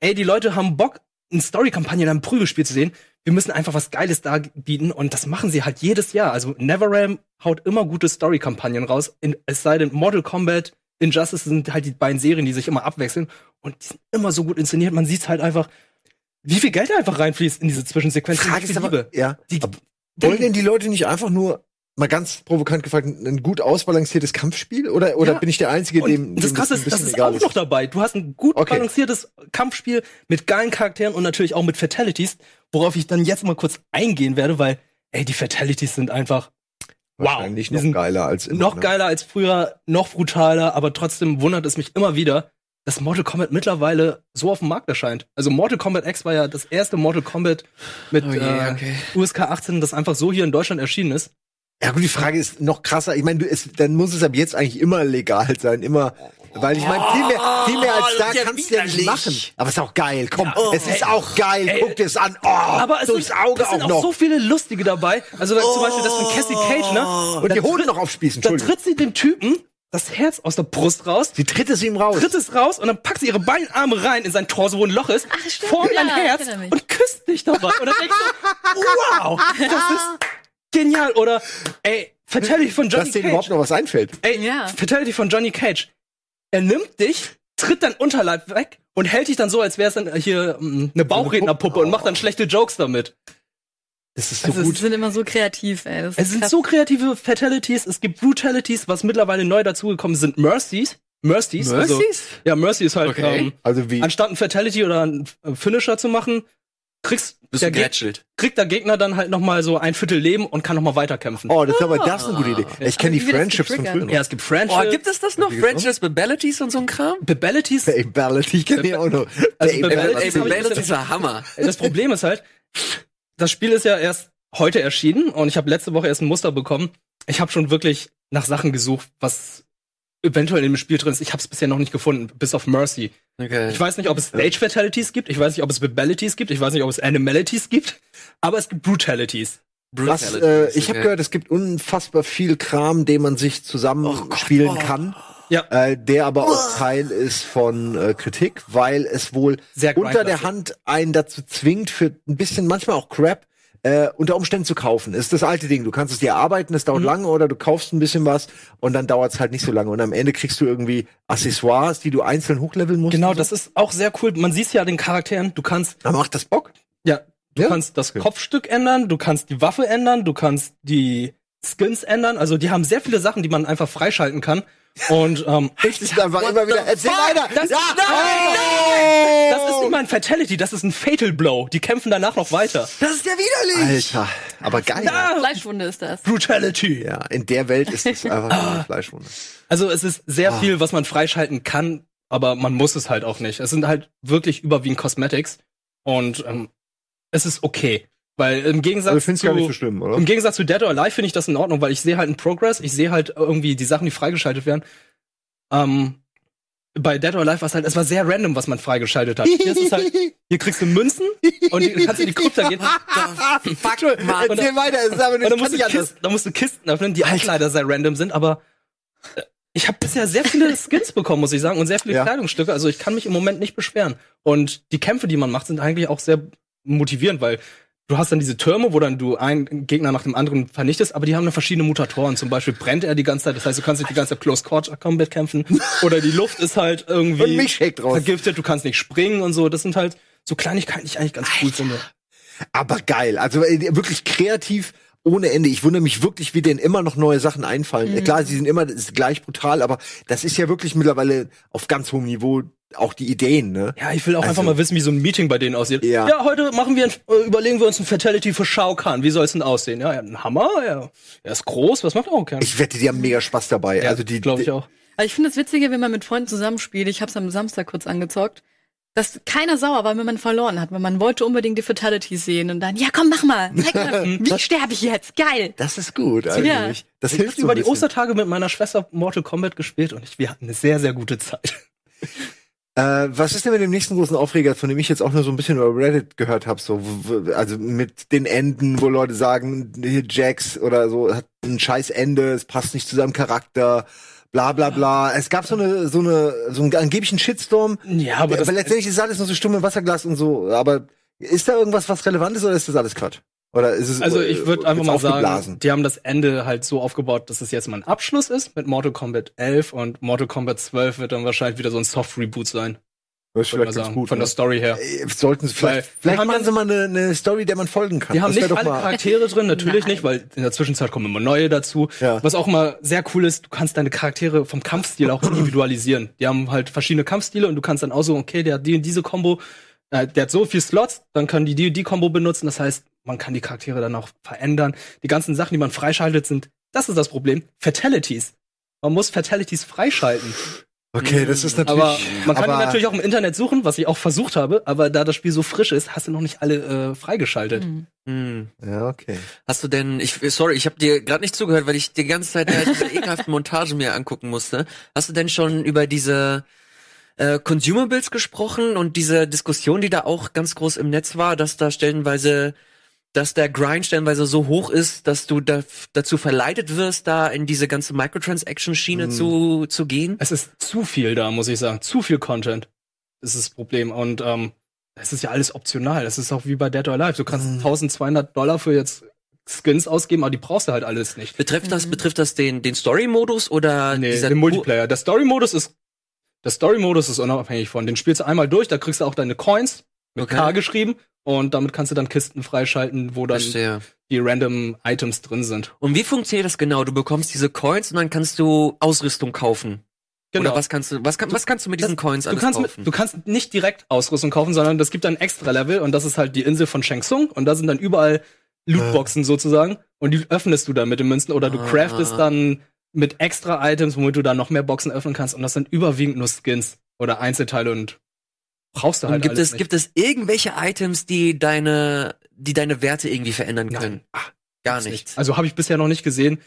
ey, die Leute haben Bock, eine Story-Kampagne in einem Prügelspiel zu sehen. Wir müssen einfach was Geiles da bieten und das machen sie halt jedes Jahr. Also NetherRealm haut immer gute Story-Kampagnen raus. In, es sei denn, Mortal Kombat, Injustice sind halt die beiden Serien, die sich immer abwechseln und die sind immer so gut inszeniert. Man sieht halt einfach, wie viel Geld da einfach reinfließt in diese Zwischensequenzen. Frage ist aber, Liebe. ja. Die- Aber wollen denn die Leute nicht einfach nur mal ganz provokant gefragt, ein gut ausbalanciertes Kampfspiel? Oder, oder Ja. bin ich der Einzige, dem, Und das dem Krasse ist, das bisschen ist auch noch dabei. Du hast ein gut Okay. balanciertes Kampfspiel mit geilen Charakteren und natürlich auch mit Fatalities, worauf ich dann jetzt mal kurz eingehen werde, weil, ey, die Fatalities sind einfach Wahrscheinlich Die noch geiler als immer, noch ne? geiler als früher, noch brutaler, aber trotzdem wundert es mich immer wieder, dass Mortal Kombat mittlerweile so auf dem Markt erscheint. Also Mortal Kombat X war ja das erste Mortal Kombat mit Oh je, äh, okay. USK 18, das einfach so hier in Deutschland erschienen ist. Ja gut, die Frage ist noch krasser. Ich meine, du, es, dann muss es ab jetzt eigentlich immer legal sein, immer. Weil ich meine, viel mehr, viel mehr als da Oh, ja, kannst du ja nicht machen. Aber es ist auch geil. Komm, Ja. es ist auch geil. Ey. Guck dir es an. Oh, Aber es durchs sind, Auge es sind auch auch, noch. so viele lustige dabei. Also zum Beispiel das von Cassie Cage, ne? und die Da Hoden noch aufspießen. Da tritt sie dem Typen das Herz aus der Brust raus, Sie tritt es ihm raus. tritt es raus und dann packt sie ihre beiden Arme rein in sein Torso, wo ein Loch ist, Ach, stimmt, formt ein ja, ich Herz und küsst dich dabei. Und dann denkst du, wow, das ist genial. Oder, ey, Fatality von Johnny dass denen überhaupt Cage. noch was einfällt. Ey, Ja. Fatality von Johnny Cage. Er nimmt dich, tritt dein Unterleib weg und hält dich dann so, als wäre es dann hier mm, eine Bauchrednerpuppe und macht dann schlechte Jokes damit. Das ist so Also, gut. sie sind immer so kreativ, ey. Das Es ist sind krass. so kreative Fatalities, es gibt Brutalities, was mittlerweile neu dazugekommen sind, Mercies. Mercies? Also, Mercies? ja, Mercy ist halt, Okay. ähm, Also wie? anstatt ein Fatality oder ein äh, Finisher zu machen, kriegst Bist der, kriegt der Gegner dann halt noch mal so ein Viertel Leben und kann noch mal weiterkämpfen. Oh, das ist aber das ist eine gute Idee. Ich kenne die das Friendships von früher. Ja, es gibt Friendship, Oh, gibt es das noch? Friendships, Babalities und so ein Kram? Babalities. Ich kenne die auch noch. Also Babalities ich Babalities war Hammer. Das Problem ist halt, das Spiel ist ja erst heute erschienen und ich habe letzte Woche erst ein Muster bekommen. Ich habe schon wirklich nach Sachen gesucht, was eventuell in dem Spiel drin ist. Ich habe es bisher noch nicht gefunden, bis auf Mercy. Okay. Ich weiß nicht, ob es Stage Fatalities gibt, ich weiß nicht, ob es Babalities gibt, ich weiß nicht, ob es Animalities gibt, aber es gibt Brutalities. Was, äh, ich habe gehört, es gibt unfassbar viel Kram, den man sich zusammenspielen kann. Ja. Äh, der aber auch Teil ist von äh, Kritik, weil es wohl Sehr unter der. Hand einen dazu zwingt, für ein bisschen manchmal auch Crap äh, unter Umständen zu kaufen. Ist das alte Ding. Du kannst es dir erarbeiten, das dauert Mhm. lange, oder du kaufst ein bisschen was und dann dauert es halt nicht so lange. Und am Ende kriegst du irgendwie Accessoires, die du einzeln hochleveln musst. Genau, so. das ist auch sehr cool. Man sieht ja den Charakteren, du kannst, Aber macht das Bock? ja, du Ja? kannst das Okay. Kopfstück ändern, du kannst die Waffe ändern, du kannst die Skins ändern. Also die haben sehr viele Sachen, die man einfach freischalten kann. Und ähm, Das ist einfach immer wieder. Erzähl weiter. Das- ja. Nein, das ist nicht mal ein Fatality, das ist ein Fatal Blow. Die kämpfen danach noch weiter. Das ist ja widerlich. Alter, aber geil. Ah, Fleischwunde ist das. Brutality. Ja, in der Welt ist es einfach nur eine Fleischwunde. Also es ist sehr Ah. viel, was man freischalten kann, aber man muss es halt auch nicht. Es sind halt wirklich überwiegend Cosmetics und ähm, es ist okay. Weil im Gegensatz Also zu, gar nicht so schlimm, oder? Im Gegensatz zu Dead or Alive finde ich das in Ordnung, weil ich sehe halt einen Progress, ich sehe halt irgendwie die Sachen, die freigeschaltet werden. Ähm, bei Dead or Alive war es halt, es war sehr random, was man freigeschaltet hat. Hier ist es halt, hier kriegst du Münzen und die, kannst in die Krypta gehen. *laughs* Fuck, Mann. Erzähl weiter, es ist aber Und nicht, dann kann musst, du. Kisten, dann musst du Kisten öffnen, die auch leider sehr random sind, aber äh, ich habe bisher sehr viele *laughs* Skins bekommen, muss ich sagen, und sehr viele Ja. Kleidungsstücke. Also ich kann mich im Moment nicht beschweren. Und die Kämpfe, die man macht, sind eigentlich auch sehr motivierend, weil du hast dann diese Türme, wo dann du einen Gegner nach dem anderen vernichtest, aber die haben dann verschiedene Mutatoren. Zum Beispiel brennt er die ganze Zeit, das heißt, du kannst nicht die ganze Zeit Close Combat kämpfen. *laughs* Oder die Luft ist halt irgendwie Und mich raus. vergiftet, du kannst nicht springen und so. Das sind halt so Kleinigkeiten, die ich eigentlich ganz cool finde. Aber geil. Also äh, wirklich kreativ ohne Ende. Ich wundere mich wirklich, wie denen immer noch neue Sachen einfallen. Klar, sie sind immer gleich brutal, aber das ist ja wirklich mittlerweile auf ganz hohem Niveau auch die Ideen, ne? Ja, ich will auch Also- einfach mal wissen, wie so ein Meeting bei denen aussieht. Ja. Ja, heute machen wir, ein, äh, überlegen wir uns ein Fatality für Shao Kahn. Wie soll es denn aussehen? Ja, er hat einen Hammer, ja. er ist groß, was macht er auch gern? Ich wette, die haben mega Spaß dabei. ja, also die, glaube ich auch. Also ich finde es witziger, wenn man mit Freunden zusammenspielt. Ich habe es am Samstag kurz angezockt. Dass keiner sauer war, wenn man verloren hat, weil man wollte unbedingt die Fatalities sehen und dann, ja komm, mach mal, zeig mal, *laughs* wie sterbe ich jetzt? Geil. Das ist gut Ja. eigentlich. Das Ich hilft so über die. Ostertage mit meiner Schwester Mortal Kombat gespielt und ich, wir hatten eine sehr, sehr gute Zeit. *laughs* Äh, was ist denn mit dem nächsten großen Aufreger, von dem ich jetzt auch nur so ein bisschen über Reddit gehört habe, so also mit den Enden, wo Leute sagen, hier Jax oder so hat ein scheiß Ende, es passt nicht zu seinem Charakter, bla bla bla. Es gab so eine so eine so einen angeblichen Shitstorm, Ja, aber aber letztendlich ist alles nur so stumme Wasserglas und so. Aber ist da irgendwas, was relevant ist oder ist das alles Quatsch? Oder ist es also ich würde äh, einfach wird's mal sagen, die haben das Ende halt so aufgebaut, dass es jetzt mal ein Abschluss ist mit Mortal Kombat 11 und Mortal Kombat 12 wird dann wahrscheinlich wieder so ein Soft Reboot sein, Das ist würde vielleicht ganz sagen, gut. von ne? der Story her. Äh, Sollten sie vielleicht, wir vielleicht haben machen ja- sie mal eine, eine Story, der man folgen kann. Die haben nicht doch alle mal- Charaktere drin, natürlich Nein. nicht, weil in der Zwischenzeit kommen immer neue dazu. Ja. Was auch mal sehr cool ist, du kannst deine Charaktere vom Kampfstil auch *clears throat* individualisieren. Die haben halt verschiedene Kampfstile und du kannst dann auch so, okay, der hat die und diese Combo, äh, der hat so viel Slots, dann können die die und die Combo benutzen. Das heißt, man kann die Charaktere dann auch verändern. Die ganzen Sachen, die man freischaltet, sind, das ist das Problem, Fatalities. Man muss Fatalities freischalten. Okay, das ist natürlich. Aber man kann aber- die natürlich auch im Internet suchen, was ich auch versucht habe, aber da das Spiel so frisch ist, hast du noch nicht alle äh, freigeschaltet. Hm. Hm. Ja, okay. Hast du denn, ich, sorry, ich habe dir gerade nicht zugehört, weil ich die ganze Zeit äh, diese *laughs* ekelhaften Montage mir angucken musste. Hast du denn schon über diese äh, Consumables gesprochen und diese Diskussion, die da auch ganz groß im Netz war, dass da stellenweise, dass der Grind stellenweise so hoch ist, dass du da, dazu verleitet wirst, da in diese ganze Microtransaction-Schiene zu, zu gehen? Es ist zu viel da, muss ich sagen. Zu viel Content. Ist das Problem. Und ähm, es ist ja alles optional. Das ist auch wie bei Dead or Alive. Du kannst Mhm. 1200 Dollar für jetzt Skins ausgeben, aber die brauchst du halt alles nicht. Betrifft das, betrifft das den, den Story-Modus oder Nee, dieser den Multiplayer. Der Story-Modus ist, der Story-Modus ist unabhängig von. Den spielst du einmal durch, da kriegst du auch deine Coins mit Okay. K geschrieben und damit kannst du dann Kisten freischalten, wo dann Verstehe. die random Items drin sind. Und wie funktioniert das genau? Du bekommst diese Coins und dann kannst du Ausrüstung kaufen. Oder was kannst du, was, kann, was kannst du mit diesen Coins Du alles kannst, kaufen? du kannst nicht direkt Ausrüstung kaufen, sondern das gibt ein extra Level und das ist halt die Insel von Shang Tsung und da sind dann überall Lootboxen sozusagen und die öffnest du dann mit den Münzen oder du Ah, craftest dann mit extra Items, womit du dann noch mehr Boxen öffnen kannst und das sind überwiegend nur Skins oder Einzelteile und brauchst du Und halt gibt alles es, nicht. gibt es irgendwelche Items, die deine, die deine Werte irgendwie verändern Nein. können? Gar Gibt's nichts. Also habe ich bisher noch nicht gesehen.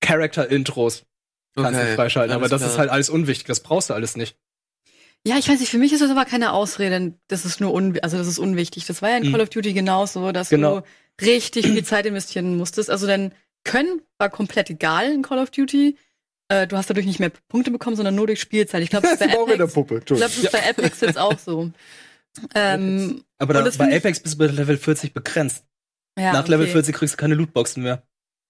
Character-Intros kannst du freischalten, aber alles das klar. ist halt alles unwichtig, das brauchst du alles nicht. Ja, ich weiß nicht, für mich ist das aber keine Ausrede. Das ist nur un also das ist unwichtig. Das war ja in Mhm. Call of Duty genauso, dass Genau. du richtig viel Zeit investieren musstest. Also dein Können war komplett egal in Call of Duty. Äh, du hast dadurch nicht mehr Punkte bekommen, sondern nur durch Spielzeit. Ich glaube, Das *laughs* glaube, Entschuldigung. das ist bei Apex jetzt auch so. *laughs* Ähm, Aber da, das bei Apex bist du bei Level 40 begrenzt. ja, Nach Level okay. 40 kriegst du keine Lootboxen mehr.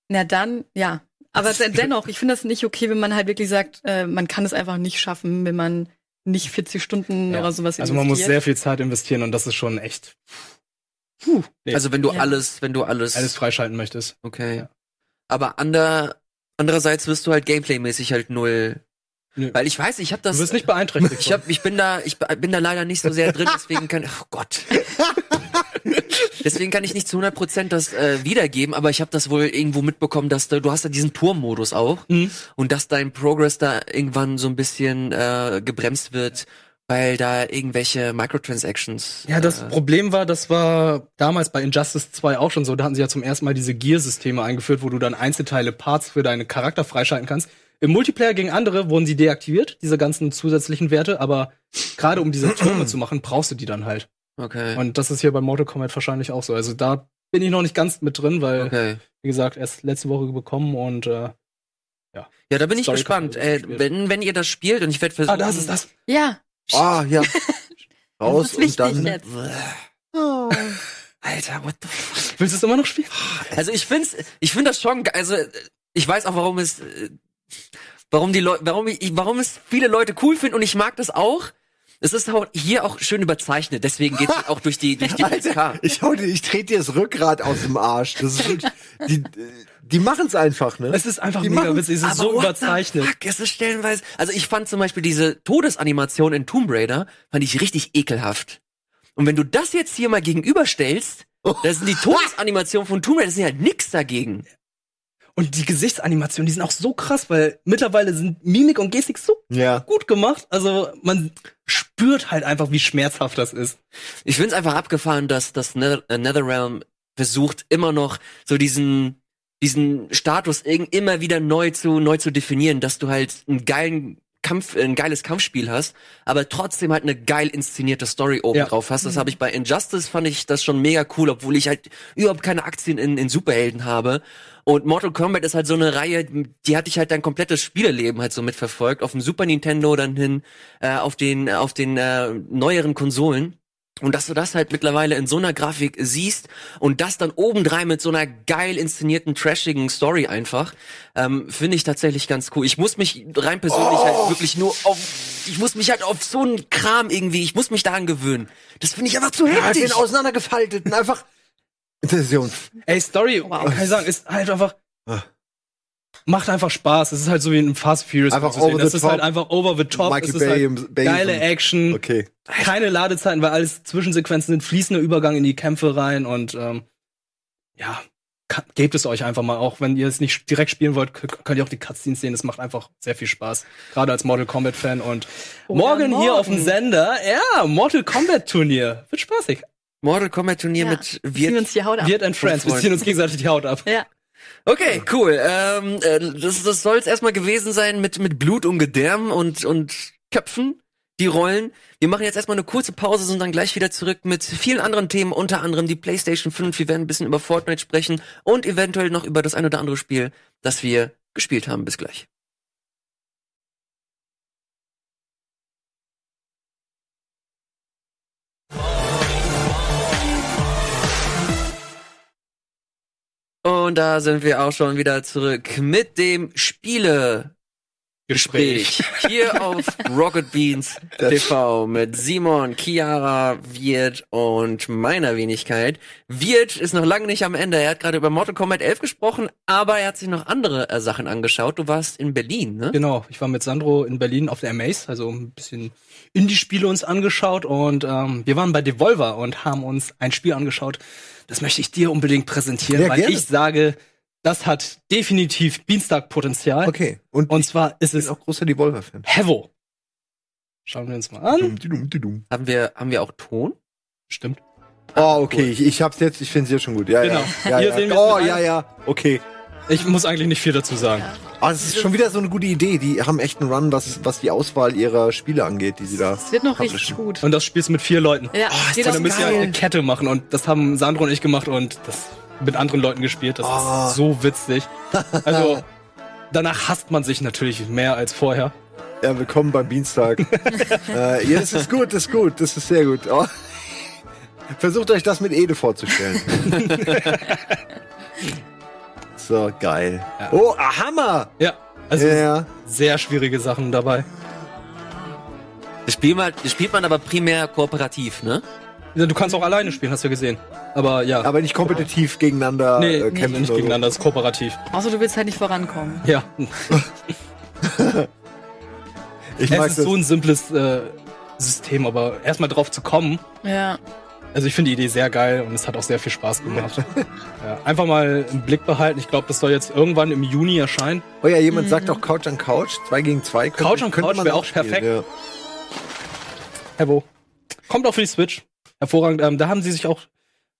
Na dann, ja. Aber de- *laughs* dennoch, ich finde das nicht okay, wenn man halt wirklich sagt, äh, man kann es einfach nicht schaffen, wenn man nicht 40 Stunden Ja. oder sowas Also man muss investiert. sehr viel Zeit investieren und das ist schon echt. Puh, nee, Also wenn du Ja. alles, wenn du alles, alles freischalten möchtest. okay. Ja. Aber ander, andererseits wirst du halt Gameplay-mäßig halt null. Nö. Weil ich weiß, ich habe Du das, wirst nicht beeinträchtigt. ich hab, ich bin da, ich bin da leider nicht so sehr drin, deswegen kann, oh Gott. *laughs* Deswegen kann ich nicht zu 100% das äh, wiedergeben, aber ich habe das wohl irgendwo mitbekommen, dass du, du hast ja diesen Pur-Modus auch Mhm. und dass dein Progress da irgendwann so ein bisschen äh, gebremst wird, weil da irgendwelche Microtransactions. Ja, das äh, Problem war, das war damals bei Injustice 2 auch schon so. Da hatten sie ja zum ersten Mal diese Gear-Systeme eingeführt, wo du dann Einzelteile, Parts für deine Charakter freischalten kannst. Im Multiplayer gegen andere wurden sie deaktiviert, diese ganzen zusätzlichen Werte, aber gerade um diese Türme zu machen, brauchst du die dann halt. Okay. Und das ist hier bei Mortal Kombat wahrscheinlich auch so. Also da bin ich noch nicht ganz mit drin, weil, okay. wie gesagt, erst letzte Woche bekommen und äh, Ja, da bin ich Story gespannt. Äh, wenn, wenn ihr das spielt und ich werde versuchen. Ah, das ist das. Ja, Ah, ja. *laughs* Raus und dann. jetzt. Alter, what the fuck? Willst du es immer noch spielen? Also ich find's, ich find das schon, also ich weiß auch, warum es, äh, warum die Leute, warum ich, warum es viele Leute cool finden und ich mag das auch. Es ist auch hier auch schön überzeichnet, deswegen geht's auch durch die durch die *laughs* Alter, ich, hau dir- ich trete dir das Rückgrat aus dem Arsch. Das ist wirklich, die, die machen es einfach, ne? Es ist einfach Die mega witzig, es ist so überzeichnet. Fuck, es ist stellenweise. Also ich fand zum Beispiel diese Todesanimation in Tomb Raider fand ich richtig ekelhaft. Und wenn du das jetzt hier mal gegenüberstellst, das sind die Todesanimationen von Tomb Raider, das ist ja halt nix dagegen. Und die Gesichtsanimationen, die sind auch so krass, weil mittlerweile sind Mimik und Gestik so Ja. gut gemacht. Also man spürt halt einfach, wie schmerzhaft das ist. Ich find's einfach abgefahren, dass das Nether äh, Netherrealm versucht immer noch so diesen diesen Status immer wieder neu zu neu zu definieren, dass du halt einen geilen Kampf, ein geiles Kampfspiel hast, aber trotzdem halt eine geil inszenierte Story oben Ja. drauf hast. Das habe ich bei Injustice fand ich das schon mega cool, obwohl ich halt überhaupt keine Aktien in, in Superhelden habe. Und Mortal Kombat ist halt so eine Reihe, die hatte ich halt dein komplettes Spieleleben halt so mitverfolgt, auf dem Super Nintendo dann hin, äh, auf den auf den äh, neueren Konsolen. Und dass du das halt mittlerweile in so einer Grafik siehst und das dann obendrein mit so einer geil inszenierten, trashigen Story einfach, ähm, finde ich tatsächlich ganz cool. Ich muss mich rein persönlich halt wirklich nur auf, ich muss mich halt auf so einen Kram irgendwie, ich muss mich daran gewöhnen. Das finde ich einfach zu Ja, heftig. den auseinandergefalteten, einfach. So- Ey, Story, Wow. kann ich sagen, ist halt einfach. Macht einfach Spaß. Es ist halt so wie in Fast Furious. Einfach over Es the ist top. halt einfach over the top. Michael es ist Bay halt Bay geile im- Action. Okay. Keine Ladezeiten, weil alles Zwischensequenzen sind, fließender Übergang in die Kämpfe rein und ähm, ja, gebt es euch einfach mal. Auch wenn ihr es nicht direkt spielen wollt, könnt ihr auch die Cutscenes sehen. Es macht einfach sehr viel Spaß. Gerade als Mortal Kombat Fan und Oder morgen, hier auf dem morgen. Sender, ja, Mortal Kombat Turnier. Wird spaßig. Mortal Kombat Turnier Ja. mit Ziehen Viet uns die Haut ab. Viet and Friends. Wir ziehen uns gegenseitig die Haut ab. Ja. Okay, cool. Ähm, äh, das das soll es erstmal gewesen sein mit, mit Blut und Gedärm und, und Köpfen, die Rollen. Wir machen jetzt erstmal eine kurze Pause, sind dann gleich wieder zurück mit vielen anderen Themen, unter anderem die PlayStation 5. Wir werden ein bisschen über Fortnite sprechen und eventuell noch über das ein oder andere Spiel, das wir gespielt haben. Bis gleich. Und da sind wir auch schon wieder zurück mit dem Spiele Gespräch hier auf *laughs* Rocket Beans TV mit Simon, Chiara, Wirt und meiner Wenigkeit. Wirt ist noch lange nicht am Ende. Er hat gerade über Mortal Kombat 11 gesprochen, aber er hat sich noch andere äh, Sachen angeschaut. Du warst in Berlin, ne? Genau, ich war mit Sandro in Berlin auf der Maze, also ein bisschen Indie-Spiele uns angeschaut und ähm, wir waren bei Devolver und haben uns ein Spiel angeschaut. Das möchte ich dir unbedingt präsentieren, Ja, weil gerne. ich sage, das hat definitiv Dienstag-Potenzial. Okay. Und, Und zwar ist ich es bin auch großer Devolver-Fan. Hevo. Schauen wir uns mal an. Dum, dum, dum. Haben wir, haben wir auch Ton? Stimmt. Oh, okay. Ich, ich hab's jetzt, ich find's jetzt schon gut. Ja, Genau. ja. ja, Hier ja. Oh, ja, ja. Okay. Ich muss eigentlich nicht viel dazu sagen. Ah, das ist schon wieder so eine gute Idee. Die haben echt einen Run, was, was die Auswahl ihrer Spiele angeht, die sie da. Es wird noch publishen. richtig gut. Und das spielst du mit vier Leuten. Ja, Oh, das dann ihr geil. eine Kette machen und das haben Sandro und ich gemacht und das mit anderen Leuten gespielt. Das Oh. ist so witzig. Also *laughs* danach hasst man sich natürlich mehr als vorher. Ja, willkommen beim Dienstag. *laughs* äh, ja, das ist gut, das ist gut, das ist sehr gut. Oh. Versucht euch das mit Ede vorzustellen. *laughs* so, geil. Ja. Oh, ah, Hammer! Ja, also ja, sehr schwierige Sachen dabei. Das spielt man, das spielt man aber primär kooperativ, ne? Du kannst auch alleine spielen, hast du ja gesehen. Aber ja, Aber nicht kompetitiv gegeneinander nee, äh, nee, kämpfen. nicht oder gegeneinander, das ist kooperativ. Außer du willst halt nicht vorankommen. Ja. *laughs* Ich es mag ist das. so ein simples äh, System, aber erstmal drauf zu kommen. Ja. Also ich finde die Idee sehr geil und es hat auch sehr viel Spaß gemacht. ja, *laughs* einfach mal im Blick behalten. Ich glaube, das soll jetzt irgendwann im Juni erscheinen. Oh ja, jemand sagt auch Couch an Couch, 2 gegen 2. Couch an Couch wäre auch perfekt. Ja. Hevo. Kommt auch für die Switch. Hervorragend. Ähm, da haben sie sich auch,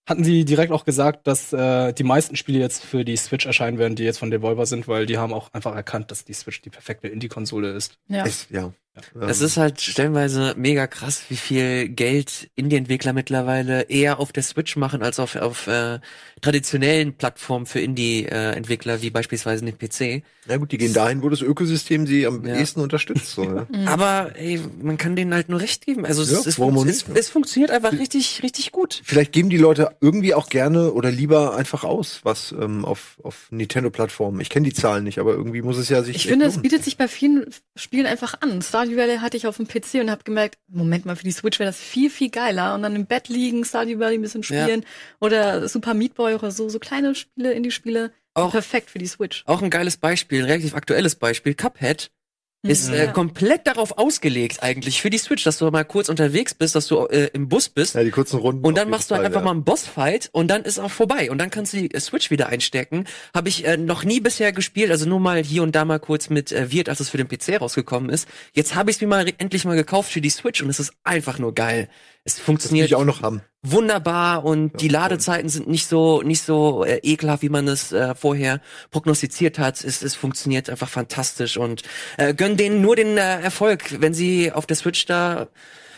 hatten sie direkt auch gesagt, dass äh, die meisten Spiele jetzt für die Switch erscheinen werden, die jetzt von Devolver sind, weil die haben auch einfach erkannt, dass die Switch die perfekte Indie-Konsole ist. Ja. Es, ja. Es Ähm, ist halt stellenweise mega krass, wie viel Geld Indie-Entwickler mittlerweile eher auf der Switch machen als auf, auf äh, traditionellen Plattformen für Indie-Entwickler, wie beispielsweise den PC. Na gut, die gehen dahin, wo das Ökosystem sie am Ja. ehesten unterstützt. So, ja. *laughs* Aber ey, man kann denen halt nur recht geben. Also Ja, es, es, es, es funktioniert einfach richtig, richtig gut. Vielleicht geben die Leute irgendwie auch gerne oder lieber einfach aus, was ähm, auf, auf Nintendo-Plattformen. Ich kenne die Zahlen nicht, aber irgendwie muss es ja sich. Ich finde, es bietet sich bei vielen Spielen einfach an. Stardew Stardew Valley hatte ich auf dem PC und habe gemerkt, Moment mal, für die Switch wäre das viel, viel geiler. Und dann im Bett liegen, Stardew Valley ein bisschen spielen oder Super Meat Boy oder so, so kleine Spiele, Indie-Spiele. Auch- Perfekt für die Switch. Auch ein geiles Beispiel, ein relativ aktuelles Beispiel. Cuphead ist Mhm. äh, Ja. komplett darauf ausgelegt eigentlich für die Switch, dass du mal kurz unterwegs bist, dass du äh, im Bus bist Ja, die kurzen Runden. und dann machst du halt Fall, einfach ja. mal einen Bossfight und dann ist auch vorbei und dann kannst du die äh, Switch wieder einstecken. Habe ich äh, noch nie bisher gespielt, also nur mal hier und da mal kurz mit äh, Wirt, als es für den PC rausgekommen ist. Jetzt habe ich es mir mal endlich mal gekauft für die Switch und es ist einfach nur geil. Es Das will funktioniert ich auch noch haben. Wunderbar und Ja, die Ladezeiten sind nicht so nicht so äh, ekelhaft, wie man es äh, vorher prognostiziert hat. Es, es funktioniert einfach fantastisch und äh, gönn denen nur den äh, Erfolg, wenn sie auf der Switch da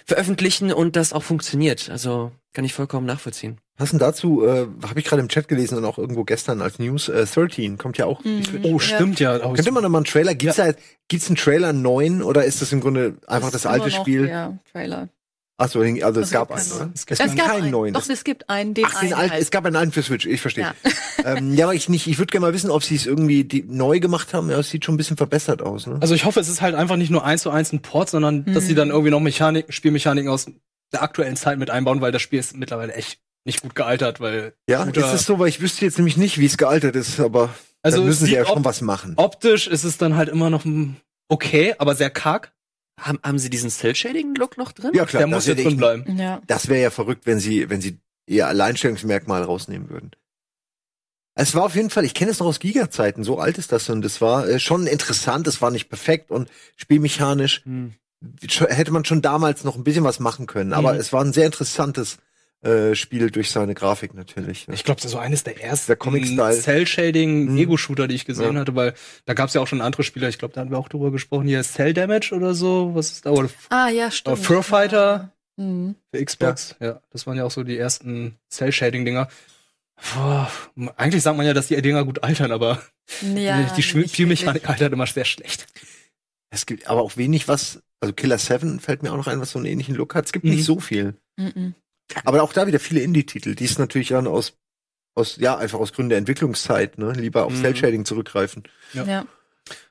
veröffentlichen und das auch funktioniert. Also kann ich vollkommen nachvollziehen. Passend dazu äh, habe ich gerade im Chat gelesen und auch irgendwo gestern als News, äh, 13 kommt ja auch. Mhm. Oh, stimmt ja. Oh, Könnte man noch mal einen Trailer, gibt's da, gibt's einen Trailer neuen oder ist das im Grunde einfach das, ist alte noch Spiel? Der Trailer. Ach so, also es Also gab einen, oder? Es Es gab gibt keinen neuen. Doch, es gibt einen, den Ach, den einen alten, halt. es gab einen alten für Switch, ich verstehe. Ja. *laughs* ähm, ja, aber ich nicht, ich würde gerne mal wissen, ob sie es irgendwie die, neu gemacht haben. Ja, es sieht schon ein bisschen verbessert aus, ne? Also ich hoffe, es ist halt einfach nicht nur eins zu eins ein Port, sondern dass sie Mhm. dann irgendwie noch Mechanik, Spielmechaniken aus der aktuellen Zeit mit einbauen, weil das Spiel ist mittlerweile echt nicht gut gealtert, weil Ja, guter- ist es so, weil ich wüsste jetzt nämlich nicht, wie es gealtert ist, aber also da müssen es sie ja schon was machen. optisch ist es dann halt immer noch okay, aber sehr karg. Haben, haben sie diesen Cell-Shading-Look noch drin? Ja, klar, der das muss jetzt hätte drin bleiben. Ja. Das wäre ja verrückt, wenn sie, wenn sie ihr Alleinstellungsmerkmal rausnehmen würden. Es war auf jeden Fall, ich kenne es noch aus Giga-Zeiten, so alt ist das und es war äh, schon interessant, es war nicht perfekt und spielmechanisch Hm. hätte man schon damals noch ein bisschen was machen können, aber Mhm. es war ein sehr interessantes äh, Spiel durch seine Grafik natürlich. ne? Ich glaube, das ist so eines der ersten Der Comic-Style. Cell-Shading Mhm. Ego-Shooter, die ich gesehen Ja. hatte, weil da gab es ja auch schon andere Spieler, ich glaube, da hatten wir auch drüber gesprochen, hier Cell Damage oder so, was ist da, oder Ah, ja, stimmt. Fur Fighter. Mhm. für Xbox. Ja. das waren ja auch so die ersten Cell-Shading-Dinger. Eigentlich sagt man ja, dass die Dinger gut altern, aber Ja, die Spielmechanik altert immer sehr schlecht. Es gibt aber auch wenig was, also Killer 7 fällt mir auch noch ein, was so einen ähnlichen Look hat. Es gibt Mhm. nicht so viel. Mhm. Aber auch da wieder viele Indie-Titel, die es natürlich dann aus, aus, ja, einfach aus Gründen der Entwicklungszeit, ne, lieber auf Mhm. Cell-Shading zurückgreifen. Ja. Ja.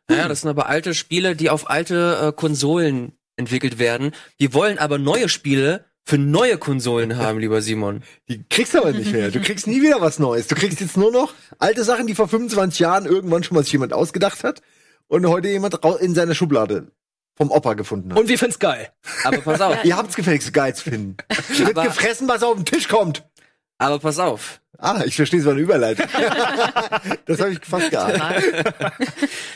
Naja, das sind aber alte Spiele, die auf alte äh, Konsolen entwickelt werden. Die wollen aber neue Spiele für neue Konsolen haben, lieber Simon. Die kriegst du aber nicht mehr. Du kriegst nie wieder was Neues. Du kriegst jetzt nur noch alte Sachen, die vor 25 Jahren irgendwann schon mal sich jemand ausgedacht hat und heute jemand in seiner Schublade vom Opa gefunden hat. Und wir finden's geil. Aber pass auf, Ihr habt's gefälligst geil zu finden. Wird Aber- gefressen, was auf den Tisch kommt. aber pass auf. Ah, ich verstehe, es war eine Überleitung. *laughs* das habe ich fast geahnt.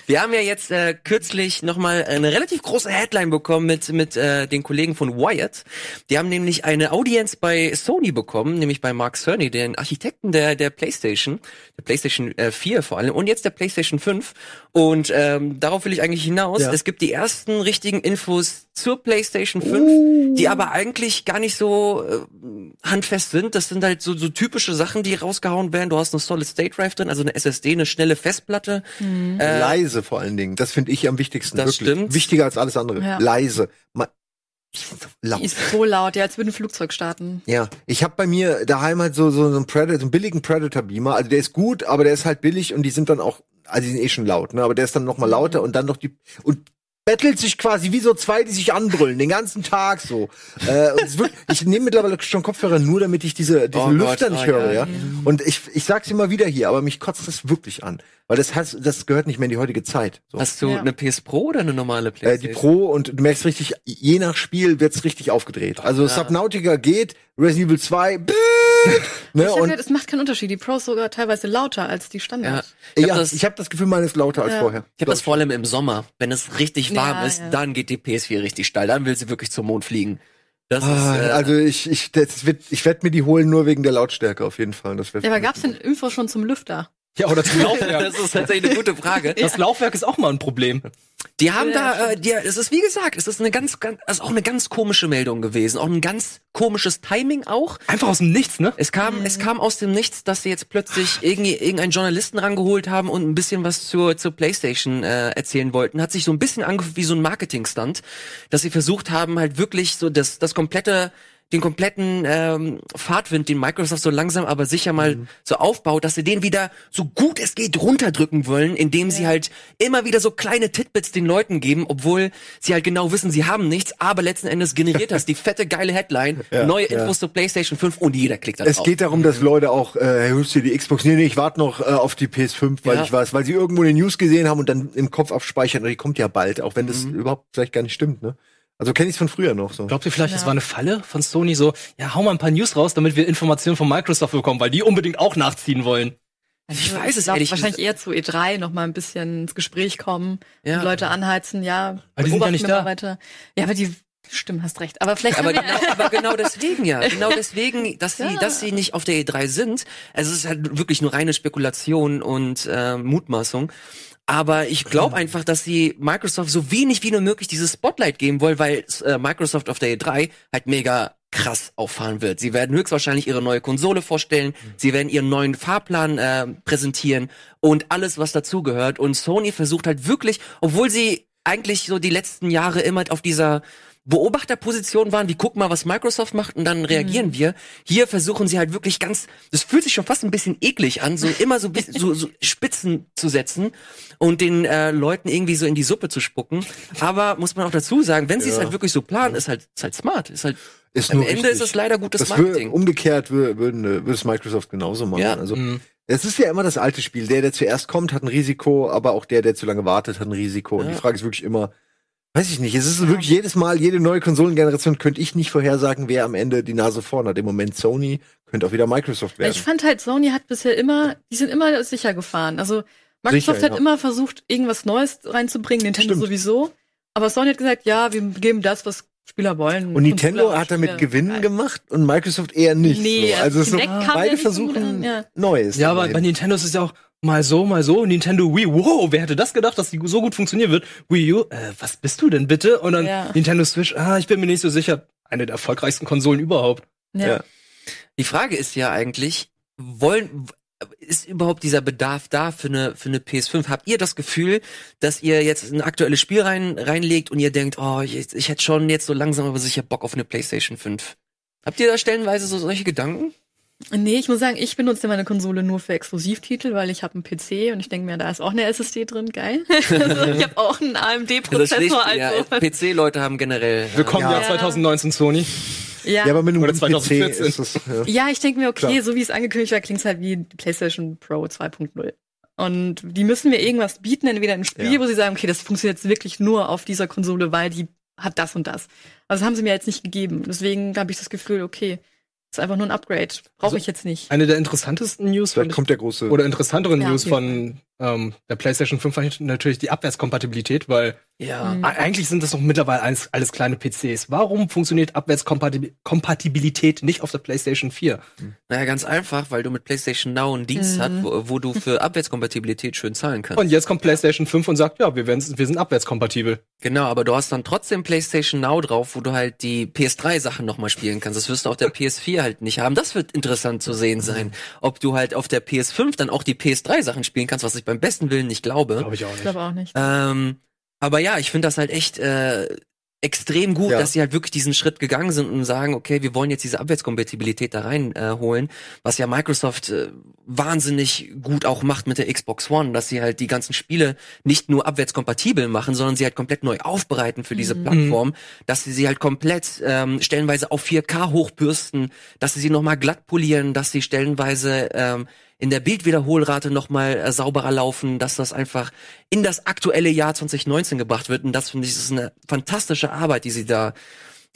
Wir haben ja jetzt äh, kürzlich nochmal eine relativ große Headline bekommen mit, mit äh, den Kollegen von Wired. Die haben nämlich eine Audienz bei Sony bekommen, nämlich bei Mark Cerny, den Architekten der, der PlayStation, der PlayStation äh, 4 vor allem und jetzt der PlayStation 5. Und ähm, darauf will ich eigentlich hinaus. Ja. Es gibt die ersten richtigen Infos zur PlayStation 5, die aber eigentlich gar nicht so äh, handfest sind. Das sind halt so, so typische Sachen, die rausgehauen werden. Du hast eine Solid State Drive drin, also eine SSD, eine schnelle Festplatte. Äh, Leise vor allen Dingen. Das finde ich am wichtigsten. Das wirklich. stimmt. Wichtiger als alles andere. Ja. Leise. Ma ich bin so laut. Die ist so laut, ja, als würde ein Flugzeug starten. Ja, ich habe bei mir daheim halt so so, so einen Predator, so einen billigen Predator Beamer. Also der ist gut, aber der ist halt billig und die sind dann auch, also die sind eh schon laut, ne? Aber der ist dann noch mal lauter und dann noch die und bettelt sich quasi wie so zwei, die sich anbrüllen den ganzen Tag so. äh, wird, *laughs* ich nehme mittlerweile schon Kopfhörer nur, damit ich diese diese Oh Lüfter Gott, nicht oh höre, ja. ja. Und ich ich sag's immer wieder hier, aber mich kotzt das wirklich an, weil das heißt, das gehört nicht mehr in die heutige Zeit. So. Hast du Ja. eine PS Pro oder eine normale Äh, PlayStation? die Pro und du merkst richtig, je nach Spiel wird's richtig aufgedreht. Also Subnautica geht, Resident Evil 2, *laughs* ne, Ich hab und gehört, es macht keinen Unterschied. Die Pro ist sogar teilweise lauter als die Ja. Standard. Ich hab ja, das, ich habe das Gefühl, meine ist lauter als Ja. vorher. ich hab das vor allem im Sommer. Wenn es richtig warm Ja, ist, ja. dann geht die PS4 richtig steil. Dann will sie wirklich zum Mond fliegen. Das Ah, ist, äh, also ich, ich, das wird, ich werde mir die holen nur wegen der Lautstärke auf jeden Fall. Das Ja, aber gab's denn Info schon zum Lüfter? Ja, oder zum *laughs* Laufwerk. das ist tatsächlich eine gute Frage. Das Laufwerk ist auch mal ein Problem. Die haben Ja, da, äh, die, es ist wie gesagt, es ist eine ganz, ganz, also auch eine ganz komische Meldung gewesen, auch ein ganz komisches Timing auch. Einfach aus dem Nichts, ne? Es kam, es kam aus dem Nichts, dass sie jetzt plötzlich irgendwie irgendeinen Journalisten rangeholt haben und ein bisschen was zur, zur PlayStation äh, erzählen wollten. Hat sich so ein bisschen angefühlt wie so ein Marketing-Stunt, dass sie versucht haben, halt wirklich so das, das komplette den kompletten ähm, Fahrtwind, den Microsoft so langsam aber sicher mal so aufbaut, dass sie den wieder so gut es geht runterdrücken wollen, indem sie halt immer wieder so kleine Titbits den Leuten geben, obwohl sie halt genau wissen, sie haben nichts, aber letzten Endes generiert das die fette geile Headline, *laughs* Ja, neue ja. Infos zur PlayStation 5 und jeder klickt da Es drauf. geht darum, dass Leute auch, äh, hörst du die Xbox? Nee, nee, ich warte noch äh, auf die PS5, weil Ja. ich weiß, weil sie irgendwo eine News gesehen haben und dann im Kopf abspeichern, und die kommt ja bald, auch wenn das Mhm. überhaupt vielleicht gar nicht stimmt, ne? Also kenne ich es von früher noch so. Glaubt ihr vielleicht, das Ja. war eine Falle von Sony so, ja, hau mal ein paar News raus, damit wir Informationen von Microsoft bekommen, weil die unbedingt auch nachziehen wollen. Ich weiß es glaub, ehrlich Wahrscheinlich eher zu E3 noch mal ein bisschen ins Gespräch kommen Ja. Leute anheizen, ja. Aber die sind ja nicht da. Weiter. Ja, aber die, stimmt, hast recht. Aber vielleicht Aber genau, aber genau deswegen ja, *laughs* genau deswegen, dass sie, Ja. dass sie nicht auf der E3 sind. Also es ist halt wirklich nur reine Spekulation und äh, Mutmaßung. Aber ich glaube einfach, dass sie Microsoft so wenig wie nur möglich dieses Spotlight geben wollen, weil äh, Microsoft auf der E3 halt mega krass auffahren wird. Sie werden höchstwahrscheinlich ihre neue Konsole vorstellen, sie werden ihren neuen Fahrplan äh, präsentieren und alles, was dazugehört. Und Sony versucht halt wirklich, obwohl sie eigentlich so die letzten Jahre immer auf dieser Beobachterposition waren, wie guck mal, was Microsoft macht und dann reagieren wir. Hier versuchen sie halt wirklich ganz, das fühlt sich schon fast ein bisschen eklig an, so immer so, so, so *laughs* Spitzen zu setzen und den äh, Leuten irgendwie so in die Suppe zu spucken. Aber muss man auch dazu sagen, wenn sie es Ja. halt wirklich so planen, ist halt, ist halt smart, ist halt, Ist am nur Ende richtig. ist es leider gutes das Marketing. umgekehrt wür- würden, äh, würde es Microsoft genauso machen. Ja. Also Mhm. es ist ja immer das alte Spiel. Der, der zuerst kommt, hat ein Risiko, aber auch der, der zu lange wartet, hat ein Risiko. Und Ja. die Frage ist wirklich immer, weiß ich nicht, es ist wirklich jedes Mal, jede neue Konsolengeneration könnte ich nicht vorhersagen, wer am Ende die Nase vorn hat. Im Moment Sony, könnte auch wieder Microsoft werden. ich fand halt, Sony hat bisher immer, die sind immer sicher gefahren. Also Microsoft Sicher, hat ja. immer versucht, irgendwas Neues reinzubringen, Nintendo Stimmt. sowieso. Aber Sony hat gesagt, ja, wir geben das, was Spieler wollen. Und Nintendo hat damit. Gewinnen gemacht und Microsoft eher nicht. Nee, so. Also es ist so, beide versuchen an, ja. Neues. Ja, aber bei. Nintendo ist es ja auch mal so, mal so. Nintendo Wii, wow, wer hätte das gedacht, dass die so gut funktionieren wird? Wii U, äh, was bist du denn bitte? Und dann Ja. Nintendo Switch, ah, ich bin mir nicht so sicher. Eine der erfolgreichsten Konsolen überhaupt. Ja. Ja. Die Frage ist ja eigentlich, wollen, ist überhaupt dieser Bedarf da für eine, für eine PS5? Habt ihr das Gefühl, dass ihr jetzt ein aktuelles Spiel rein, reinlegt und ihr denkt, oh, ich, ich hätte schon jetzt so langsam aber sicher Bock auf eine PlayStation 5? Habt ihr da stellenweise so solche Gedanken? Nee, ich muss sagen, ich benutze meine Konsole nur für Exklusivtitel, weil ich habe einen PC und ich denke mir, da ist auch eine SSD drin, geil. *laughs* also ich habe auch einen Also AMD-Prozessor. ja, Also, PC-Leute haben generell. äh, Willkommen Ja. Jahr 2019, Sony. ja. ja, aber mit einem Oder guten PC 2014. ist das, ja. Ja, ich denke mir, okay, Klar. so wie es angekündigt war, klingt halt wie die PlayStation Pro 2.0. Und die müssen mir irgendwas bieten, entweder ein Spiel, Ja. wo sie sagen, okay, das funktioniert jetzt wirklich nur auf dieser Konsole, weil die hat das und das. Also das haben sie mir jetzt nicht gegeben. Deswegen habe ich das Gefühl, okay, ist einfach nur ein Upgrade. Brauche Also, ich jetzt nicht. Eine der interessantesten News Vielleicht kommt der große. oder interessanteren Ja, News von ähm, der PlayStation 5 war natürlich die Abwärtskompatibilität, weil ja. Eigentlich sind das doch mittlerweile alles, alles kleine PCs. Warum funktioniert Abwärtskompatibilität nicht auf der PlayStation 4? Naja, ganz einfach, weil du mit PlayStation Now einen Dienst Mhm. hast, wo, wo du für Abwärtskompatibilität schön zahlen kannst. Und jetzt kommt PlayStation 5 und sagt, ja, wir, werden, wir sind abwärtskompatibel. Genau, aber du hast dann trotzdem PlayStation Now drauf, wo du halt die PS3-Sachen nochmal spielen kannst. Das wirst du auf der *laughs* PS4 halt nicht haben. Das wird interessant zu sehen sein. Ob du halt auf der PS5 dann auch die PS3-Sachen spielen kannst, was ich beim besten Willen nicht glaube. Glaube ich auch Ich nicht. glaube auch nicht. Ähm, aber ja, ich finde das halt echt äh, extrem gut, Ja. dass sie halt wirklich diesen Schritt gegangen sind und sagen, okay, wir wollen jetzt diese Abwärtskompatibilität da reinholen, äh, holen, was ja Microsoft äh, wahnsinnig gut auch macht mit der Xbox One, dass sie halt die ganzen Spiele nicht nur abwärtskompatibel machen, sondern sie halt komplett neu aufbereiten für diese Mhm. Plattform, dass sie sie halt komplett ähm, stellenweise auf 4K hochbürsten, dass sie sie nochmal glatt polieren, dass sie stellenweise ähm, in der Bildwiederholrate nochmal äh, sauberer laufen, dass das einfach in das aktuelle Jahr 2019 gebracht wird. Und das finde ich, ist eine fantastische Arbeit, die sie da,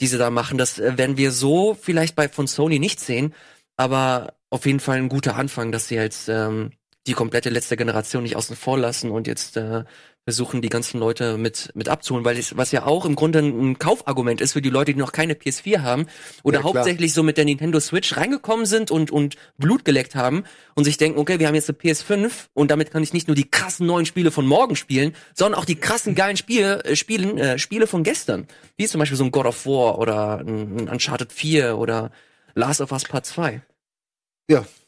die sie da machen. Das äh, werden wir so vielleicht bei von Sony nicht sehen, aber auf jeden Fall ein guter Anfang, dass sie jetzt ähm, die komplette letzte Generation nicht außen vor lassen und jetzt äh, versuchen, die ganzen Leute mit, mit abzuholen, weil es, was ja auch im Grunde ein Kaufargument ist für die Leute, die noch keine PS4 haben oder Ja, hauptsächlich so mit der Nintendo Switch reingekommen sind und, und Blut geleckt haben und sich denken, okay, wir haben jetzt eine PS5 und damit kann ich nicht nur die krassen neuen Spiele von morgen spielen, sondern auch die krassen geilen Spiele, äh, Spielen, äh, Spiele von gestern. Wie zum Beispiel so ein God of War oder ein, Uncharted 4 oder Last of Us Part 2. Ist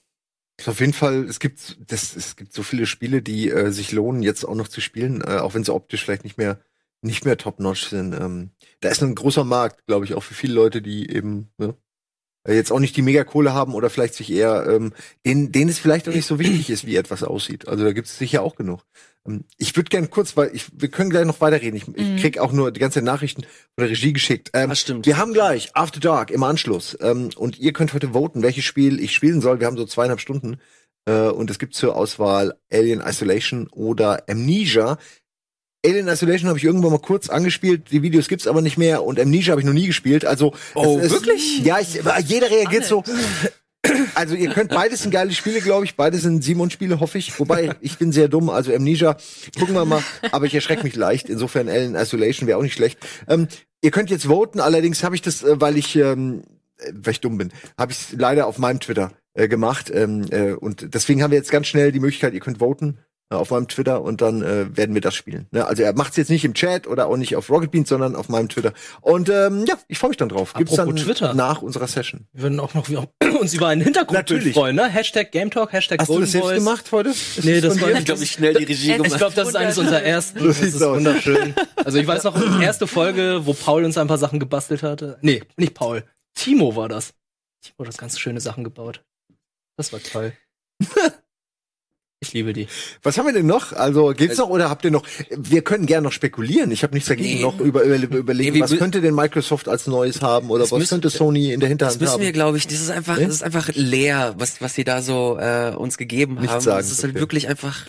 Auf jeden Fall, es gibt, das, es gibt so viele Spiele, die äh, sich lohnen, jetzt auch noch zu spielen, äh, auch wenn sie optisch vielleicht nicht mehr, nicht mehr top-notch sind. Ähm, da ist ein großer Markt, glaube ich, auch für viele Leute, die eben, ne, äh, jetzt auch nicht die Megakohle haben oder vielleicht sich eher, ähm, denen, denen es vielleicht auch nicht so wichtig ist, wie etwas aussieht. Also da gibt es sicher auch genug. Ähm, ich würde gern kurz, weil ich, wir können gleich noch weiterreden. Ich, ich krieg auch nur die ganze Nachrichten von der Regie geschickt. Ähm, Das stimmt. Wir haben gleich After Dark im Anschluss ähm, und ihr könnt heute voten, welches Spiel ich spielen soll. Wir haben so zweieinhalb Stunden äh, und es gibt zur Auswahl Alien Isolation oder Amnesia. Alien Isolation habe ich irgendwann mal kurz angespielt, die Videos gibt's aber nicht mehr und Amnesia habe ich noch nie gespielt. Also Oh, es ist, wirklich? Ja, ich, jeder reagiert so. Also ihr könnt beides sind geile Spiele, glaube ich. Beide sind Simon-Spiele, hoffe ich. Wobei ich bin sehr dumm. Also Amnesia, gucken wir mal. Aber ich erschrecke mich leicht. Insofern Alien Isolation wäre auch nicht schlecht. Ähm, ihr könnt jetzt voten. Allerdings habe ich das, äh, weil ich ähm, äh, weil ich dumm bin, habe ich leider auf meinem Twitter äh, gemacht. Ähm, äh, und deswegen haben wir jetzt ganz schnell die Möglichkeit, ihr könnt voten auf meinem Twitter und dann äh, werden wir das spielen. Ne? Also er macht es jetzt nicht im Chat oder auch nicht auf Rocket Beans, sondern auf meinem Twitter. Und ähm, ja, ich freue mich dann drauf. Gibt's dann Apropos Twitter. nach unserer Session. Wir würden auch noch *clears throat* uns über einen Hintergrundbild Natürlich. freuen, ne? Hashtag Game Talk, Hashtag Hast du Golden das selbst Voice. gemacht heute? Ist Nee, das von war glaube, ich schnell die Regie gemacht. Ich glaube, das ist eines unserer ersten. Das ist aus. wunderschön. Also ich weiß noch, erste Folge, wo Paul uns ein paar Sachen gebastelt hatte. Nee, nicht Paul. Timo war das. Timo hat das ganz schöne Sachen gebaut. Das war toll. *laughs* Ich liebe die. Was haben wir denn noch? Also geht's noch oder habt ihr noch? Wir können gerne noch spekulieren. Ich habe nichts dagegen, Nee. noch über, über überlegen, Nee, was könnte denn Microsoft als Neues haben oder Das was müssen- könnte Sony in der Das Hinterhand müssen haben? wir, glaube ich, das ist einfach, Nee? das ist einfach leer, was, was sie da so äh, uns gegeben Nichts haben. sagen, das ist halt okay. wirklich einfach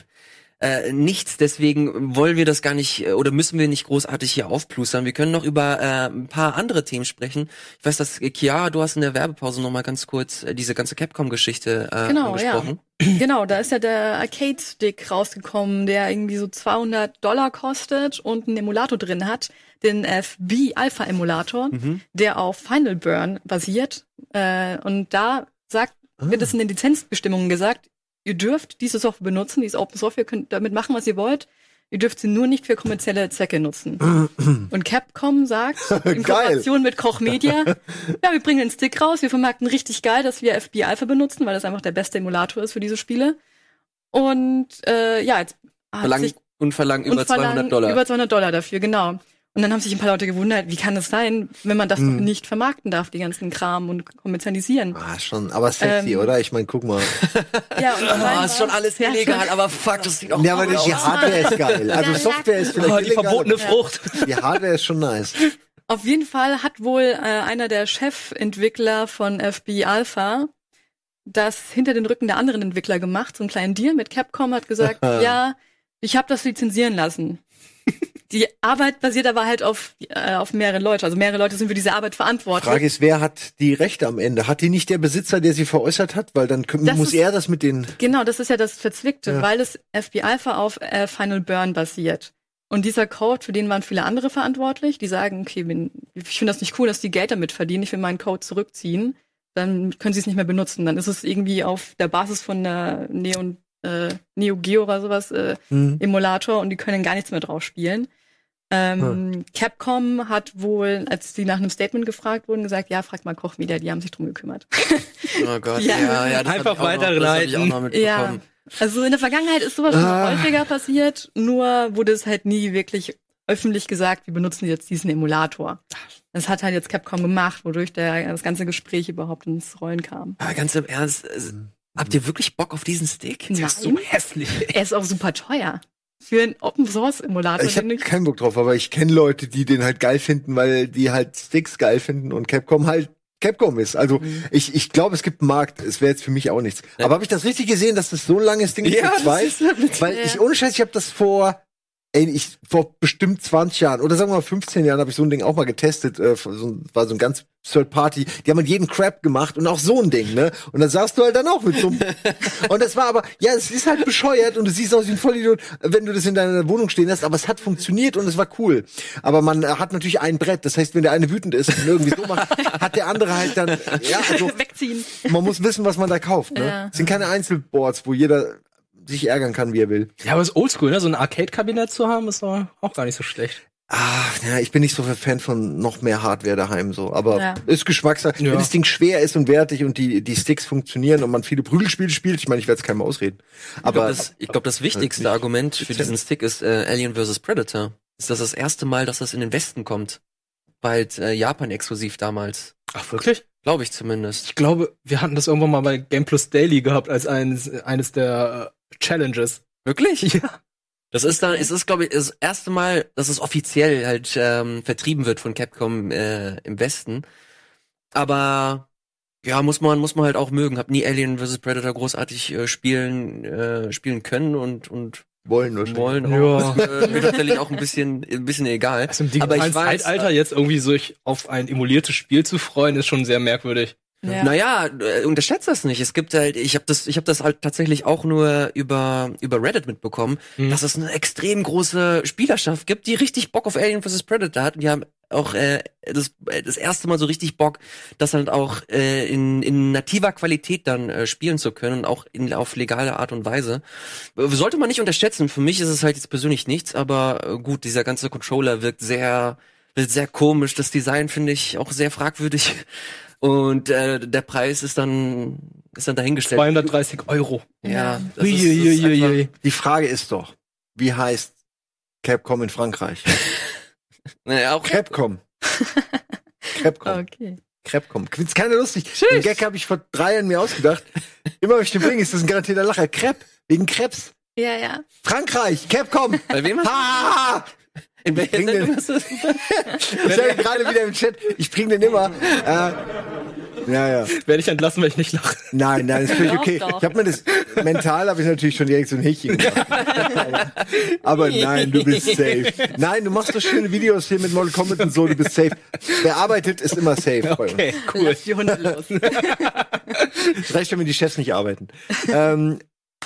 äh, nichts. Deswegen wollen wir das gar nicht äh, oder müssen wir nicht großartig hier aufplustern. Wir können noch über äh, ein paar andere Themen sprechen. Ich weiß, dass äh, Chiara, du hast in der Werbepause noch mal ganz kurz äh, diese ganze Capcom-Geschichte äh, Genau, angesprochen. *clears throat* Genau, da ist ja der Arcade-Stick rausgekommen, der irgendwie so 200 Dollar kostet und einen Emulator drin hat, den FB Alpha Emulator, Mhm. der auf Final Burn basiert. Äh, und da sagt, wird es in den Lizenzbestimmungen gesagt, ihr dürft diese Software benutzen, diese Open Software, könnt damit machen, was ihr wollt. Ihr dürft sie nur nicht für kommerzielle Zwecke nutzen. *clears throat* Und Capcom sagt *laughs* in. Kooperation mit Koch Media, *laughs* ja, wir bringen den Stick raus, wir vermarkten richtig geil, dass wir FB Alpha benutzen, weil das einfach der beste Emulator ist für diese Spiele. Und äh, ja, jetzt hat Verlangen, sich und verlangen über und verlangen 200 Dollar. Über 200 Dollar dafür, genau. Und dann haben sich ein paar Leute gewundert, wie kann das sein, wenn man das Mhm. doch nicht vermarkten darf, die ganzen Kram und kommerzialisieren. Ah, schon, aber sexy, Ähm, oder? Ich meine, guck mal. *laughs* Ja, und Ah, ist schon alles Ja, illegal, aber fuck, das sieht auch Ja, aber die aus. Hardware ist geil. *laughs* Also Ja, Software ist vielleicht Oh, die illegal, verbotene Frucht. Die Hardware ist schon nice. *laughs* Auf jeden Fall hat wohl äh, einer der Chefentwickler von FB Alpha das hinter den Rücken der anderen Entwickler gemacht, so einen kleinen Deal mit Capcom, hat gesagt, ja, ich habe das lizenzieren lassen. Die Arbeit basiert aber halt auf, äh, auf mehrere Leute. Also mehrere Leute sind für diese Arbeit verantwortlich. Frage ist, wer hat die Rechte am Ende? Hat die nicht der Besitzer, der sie veräußert hat? Weil dann kö- Das muss ist- er das mit den. Genau, das ist ja das Verzwickte, Ja. weil es FB Alpha auf äh, Final Burn basiert. Und dieser Code, für den waren viele andere verantwortlich, die sagen, okay, wenn, ich finde das nicht cool, dass die Geld damit verdienen, ich will meinen Code zurückziehen, dann können sie es nicht mehr benutzen. Dann ist es irgendwie auf der Basis von der Neo, äh, Neo Geo oder sowas äh, Hm. Emulator und die können gar nichts mehr drauf spielen. Ähm, Capcom hat wohl, als sie nach einem Statement gefragt wurden, gesagt, ja, fragt mal Koch Media, die haben sich drum gekümmert. *laughs* Oh Gott, Ja. ja, ja, das Einfach weiterleiten. Ja, also in der Vergangenheit ist sowas schon Ah. häufiger passiert, nur wurde es halt nie wirklich öffentlich gesagt, wir benutzen jetzt diesen Emulator. Das hat halt jetzt Capcom gemacht, wodurch der, das ganze Gespräch überhaupt ins Rollen kam. Aber ganz im Ernst, äh, habt ihr wirklich Bock auf diesen Stick? Das ist so Nein, hässlich. er ist auch super teuer. Für einen Open Source Emulator. Ich habe keinen Bock drauf, aber ich kenne Leute, die den halt geil finden, weil die halt Sticks geil finden und Capcom halt Capcom ist. Also Mhm. ich, ich glaube, es gibt einen Markt. Es wäre jetzt für mich auch nichts. Aber habe ich das richtig gesehen, dass das so ein langes Ding ist? Ja, für das zwei? ist- Weil ich ohne Scheiß, ich habe das vor ey, ich vor bestimmt 20 Jahren oder sagen wir mal 15 Jahren habe ich so ein Ding auch mal getestet. Äh, so, war so ein ganz Third Party. Die haben mit jedem Crap gemacht und auch so ein Ding, ne? Und dann saßt du halt dann auch mit so einem *laughs* Und das war aber, ja, es ist halt bescheuert und du siehst aus wie ein Vollidiot, wenn du das in deiner Wohnung stehen lässt, aber es hat funktioniert und es war cool. Aber man äh, hat natürlich ein Brett. Das heißt, wenn der eine wütend ist und irgendwie so macht, *laughs* hat der andere halt dann, ja, also Wegziehen. man muss wissen, was man da kauft, ne? Ja. Es sind keine Einzelboards, wo jeder sich ärgern kann, wie er will. Ja, aber es ist oldschool, ne? So ein Arcade-Kabinett zu haben, ist doch auch gar nicht so schlecht. Ah, ja, ich bin nicht so ein Fan von noch mehr Hardware daheim so, aber Ja. ist Geschmackssache. Ja. Wenn das Ding schwer ist und wertig und die die Sticks funktionieren und man viele Prügelspiele spielt, ich meine, ich werde es keinem ausreden. Ich Aber glaube, das, ich glaub, das wichtigste nicht Argument für diesen Stick ist äh, Alien vs. Predator. Ist das das erste Mal, dass das in den Westen kommt? Halt äh, Japan exklusiv damals. Ach, wirklich? Glaube ich zumindest. Ich glaube, wir hatten das irgendwann mal bei Game Plus Daily gehabt als eines, eines der äh, Challenges. Wirklich? Ja. Das ist dann, es ist, glaube ich, das erste Mal, dass es offiziell halt ähm, vertrieben wird von Capcom äh, im Westen. Aber ja, muss man, muss man halt auch mögen. Hab nie Alien vs. Predator großartig äh, spielen, äh, spielen können und, und Wollen wahrscheinlich. wollen auch. Äh, mir tatsächlich auch ein bisschen, ein bisschen egal. Also im Aber digitalen ich weiß, Zeitalter jetzt irgendwie sich auf ein emuliertes Spiel zu freuen, ist schon sehr merkwürdig. Ja. Naja, äh, unterschätzt das nicht. Es gibt halt, ich habe das, ich habe das halt tatsächlich auch nur über über Reddit mitbekommen, Mhm. dass es eine extrem große Spielerschaft gibt, die richtig Bock auf Alien vs Predator hat. Und die haben auch äh, das, äh, das erste Mal so richtig Bock, das halt auch äh, in, in nativer Qualität dann äh, spielen zu können und auch in, auf legale Art und Weise. Sollte man nicht unterschätzen. Für mich ist es halt jetzt persönlich nichts, aber äh, gut, dieser ganze Controller wirkt sehr wirkt sehr komisch. Das Design finde ich auch sehr fragwürdig. Und äh, der Preis ist dann ist dann dahingestellt. 230 Euro. Ja, das ist, das ist einfach-. Die Frage ist doch, wie heißt Capcom in Frankreich? *laughs* Naja, auch Capcom. Capcom. *laughs* Okay. Capcom. Ist keine lustig. Den Gag habe ich vor drei Jahren mir ausgedacht. Immer wenn ich den bringe, ist das ein garantierter Lacher. Crepe. Wegen Krebs. Ja, ja. Frankreich. Capcom. bei wem Ha! In welcher Bring Sendung den- hast du das? *laughs* Ich sage gerade wieder im Chat, ich bringe den immer. Äh, ja, ja. Werde ich entlassen, wenn ich nicht lache. Nein, nein, ist völlig okay. doch. Ich habe mir das mental habe ich natürlich schon direkt so ein Häkchen gemacht. *laughs* Aber nein, du bist safe. Nein, du machst doch schöne Videos hier mit Mortal Kombat und so, du bist safe. Wer arbeitet, ist immer safe bei uns. Okay, cool. Lass die Hunde los. *laughs* Reicht, wenn die Chefs nicht arbeiten. Ähm,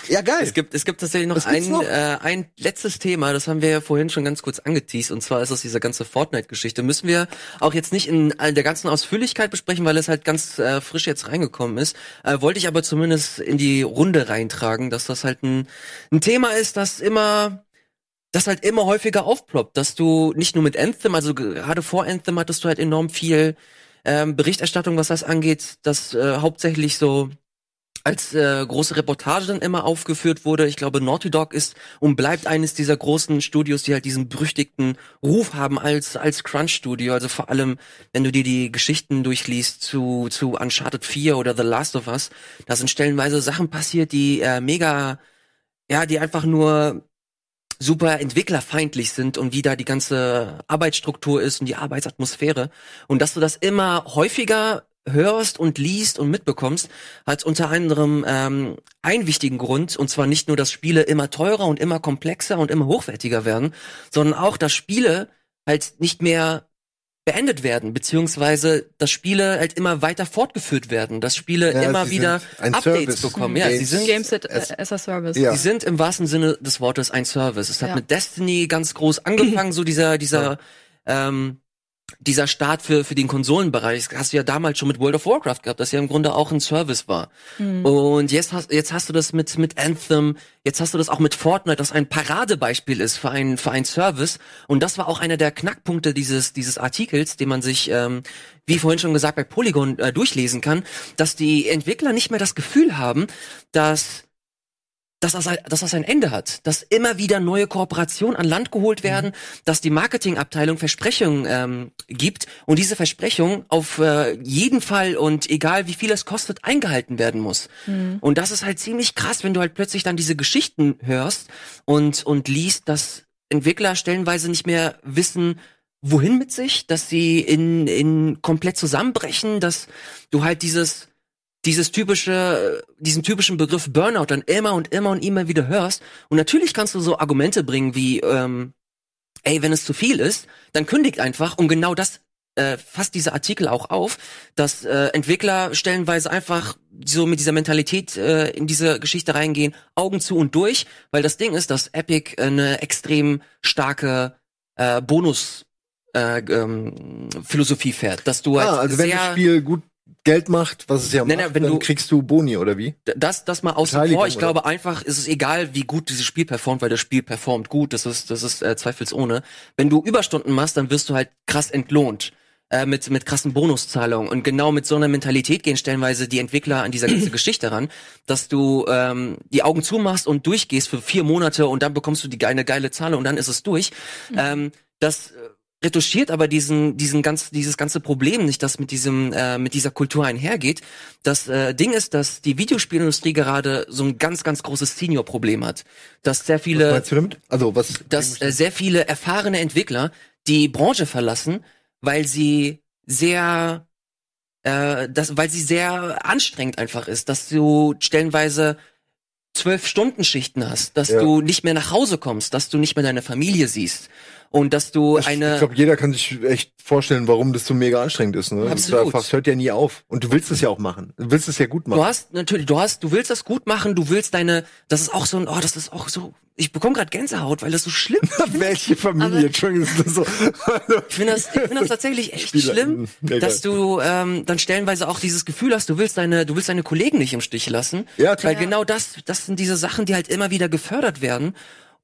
ja, geil. Es gibt, es gibt tatsächlich noch ein, noch? Äh, ein letztes Thema, das haben wir ja vorhin schon ganz kurz angeteased, und zwar ist es diese ganze Fortnite-Geschichte. Müssen wir auch jetzt nicht in all der ganzen Ausführlichkeit besprechen, weil es halt ganz äh, frisch jetzt reingekommen ist. Äh, wollte ich aber zumindest in die Runde reintragen, dass das halt ein, ein Thema ist, das immer das halt immer häufiger aufploppt, dass du nicht nur mit Anthem, also gerade vor Anthem hattest du halt enorm viel ähm, Berichterstattung, was das angeht, dass äh, hauptsächlich so als äh, große Reportage dann immer aufgeführt wurde. Ich glaube, Naughty Dog ist und bleibt eines dieser großen Studios, die halt diesen berüchtigten Ruf haben als als Crunch Studio. Also vor allem, wenn du dir die Geschichten durchliest zu zu Uncharted 4 oder The Last of Us, da sind stellenweise Sachen passiert, die äh, mega ja, die einfach nur super entwicklerfeindlich sind und wie da die ganze Arbeitsstruktur ist und die Arbeitsatmosphäre. Und dass du das immer häufiger hörst und liest und mitbekommst, hat unter anderem ähm, einen wichtigen Grund, und zwar nicht nur, dass Spiele immer teurer und immer komplexer und immer hochwertiger werden, sondern auch, dass Spiele halt nicht mehr beendet werden, beziehungsweise dass Spiele halt immer weiter fortgeführt werden, dass Spiele Ja, immer sie wieder Updates Service. bekommen. Ja, sie Games. sind Games as a Service. Ja. Sie sind im wahrsten Sinne des Wortes ein Service. Es hat Ja. mit Destiny ganz groß angefangen, *clears throat* so dieser, dieser, ähm, dieser Start für, für den Konsolenbereich. Das hast du ja damals schon mit World of Warcraft gehabt, das ja im Grunde auch ein Service war. Und jetzt hast, jetzt hast du das mit, mit Anthem, jetzt hast du das auch mit Fortnite, das ein Paradebeispiel ist für ein, für ein Service. Und das war auch einer der Knackpunkte dieses, dieses Artikels, den man sich, ähm, wie vorhin schon gesagt, bei Polygon äh, durchlesen kann, dass die Entwickler nicht mehr das Gefühl haben, dass dass das, ein- dass das ein Ende hat, dass immer wieder neue Kooperationen an Land geholt werden, dass die Marketingabteilung Versprechungen ähm, gibt und diese Versprechung auf äh, jeden Fall und egal wie viel es kostet, eingehalten werden muss. Und das ist halt ziemlich krass, wenn du halt plötzlich dann diese Geschichten hörst und, und liest, dass Entwickler stellenweise nicht mehr wissen, wohin mit sich, dass sie in, in komplett zusammenbrechen, dass du halt dieses dieses typische, diesen typischen Begriff Burnout dann immer und immer und immer wieder hörst. Und natürlich kannst du so Argumente bringen wie, ähm, ey, wenn es zu viel ist, dann kündigt einfach. Und genau das äh, fasst dieser Artikel auch auf, dass äh, Entwickler stellenweise einfach so mit dieser Mentalität äh, in diese Geschichte reingehen, Augen zu und durch, weil das Ding ist, dass Epic eine extrem starke äh, Bonus äh, ähm, Philosophie fährt, dass du halt Ah, also wenn das Spiel gut Geld macht, was es ja Nee, macht, nee, wenn dann du- kriegst du Boni, oder wie? das, das mal außen vor. Ich oder? glaube einfach, ist es egal, wie gut dieses Spiel performt, weil das Spiel performt gut. Das ist, das ist äh, zweifelsohne. Wenn du Überstunden machst, dann wirst du halt krass entlohnt. Äh, mit, mit krassen Bonuszahlungen. Und genau mit so einer Mentalität gehen stellenweise die Entwickler an dieser ganzen *clears throat* Geschichte ran, dass du ähm, die Augen zumachst und durchgehst für vier Monate und dann bekommst du die geile, geile Zahlung und dann ist es durch. Ähm, das, retuschiert aber diesen, diesen ganz, dieses ganze Problem nicht, das mit diesem, äh, mit dieser Kultur einhergeht. Das äh, Ding ist, dass die Videospielindustrie gerade so ein ganz, ganz großes Senior-Problem hat. Dass sehr Was viele, meinst du damit? Also, was? dass äh, sehr viele erfahrene Entwickler die Branche verlassen, weil sie sehr, äh, das, weil sie sehr anstrengend einfach ist, dass du stellenweise zwölf Stunden Schichten hast, dass Ja. du nicht mehr nach Hause kommst, dass du nicht mehr deine Familie siehst und dass du ich eine glaube, jeder kann sich echt vorstellen, warum das so mega anstrengend ist. Ne? Absolut. Das hört ja nie auf. Und du willst es ja auch machen. Du willst es ja gut machen. Du hast natürlich, du hast, du willst das gut machen, du willst deine, das ist auch so ein, oh, das ist auch so, ich bekomme gerade Gänsehaut, weil das so schlimm ist. *laughs* Welche Familie? Aber- Entschuldigung, ist das so. *laughs* Ich finde das, ich finde das tatsächlich echt Spieler- schlimm, Egal. dass du ähm, dann stellenweise auch dieses Gefühl hast, du willst deine, du willst deine Kollegen nicht im Stich lassen. Ja, klar. Weil genau das, das sind diese Sachen, die halt immer wieder gefördert werden.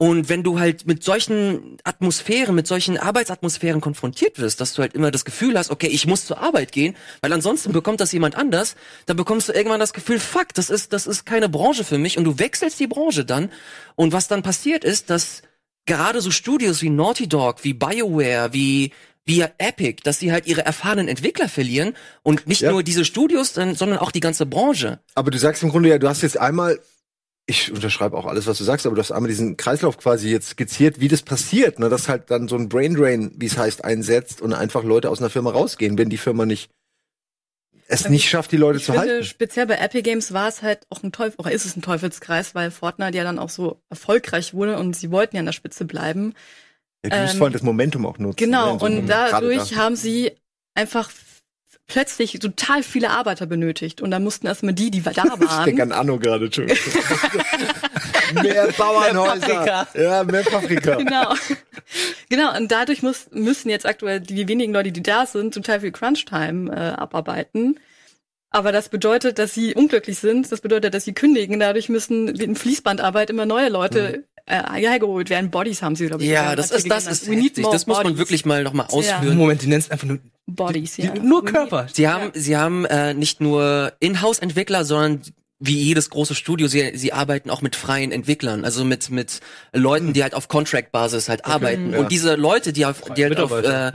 Und wenn du halt mit solchen Atmosphären, mit solchen Arbeitsatmosphären konfrontiert wirst, dass du halt immer das Gefühl hast, okay, ich muss zur Arbeit gehen, weil ansonsten bekommt das jemand anders, dann bekommst du irgendwann das Gefühl, fuck, das ist, das ist keine Branche für mich und du wechselst die Branche dann. Und was dann passiert ist, dass gerade so Studios wie Naughty Dog, wie BioWare, wie wie Epic, dass sie halt ihre erfahrenen Entwickler verlieren und nicht Ja. nur diese Studios, sondern auch die ganze Branche. Aber du sagst im Grunde ja, du hast jetzt einmal, ich unterschreibe auch alles, was du sagst, aber du hast einmal diesen Kreislauf quasi jetzt skizziert, wie das passiert, ne, dass halt dann so ein Brain Drain, wie es heißt, einsetzt und einfach Leute aus einer Firma rausgehen, wenn die Firma nicht es Also nicht schafft, die Leute zu finde, halten. speziell bei Epic Games war es halt auch ein Teufel, oder ist es ein Teufelskreis, weil Fortnite ja dann auch so erfolgreich wurde und sie wollten ja an der Spitze bleiben. Ja, du musst ähm, vor allem das Momentum auch nutzen. Genau, ne, so und dadurch da. haben sie einfach plötzlich total viele Arbeiter benötigt. Und dann mussten erstmal die, die da *laughs* Ich denke waren. an Anno gerade, Entschuldigung. *laughs* mehr Bauernhäuser. ja, mehr Paprika. genau. *laughs* genau, und dadurch muss, müssen jetzt aktuell die wenigen Leute, die da sind, total viel Crunch-Time äh, abarbeiten. Aber das bedeutet, dass sie unglücklich sind. Das bedeutet, dass sie kündigen. Dadurch müssen in Fließbandarbeit immer neue Leute äh, hergeholt werden. Bodies haben sie, glaube ich. Ja, das ist, das genannt. ist We more Das muss man wirklich mal nochmal Ja. ausführen. Moment, die nennst einfach nur, Bodies, die, ja. nur Körper. Sie haben, sie haben äh, nicht nur Inhouse-Entwickler, sondern wie jedes große Studio, sie, sie arbeiten auch mit freien Entwicklern, also mit mit Leuten, die halt auf Contract-Basis halt arbeiten. ja. Und diese Leute, die auf, die halt auf, äh, Mitarbeiter,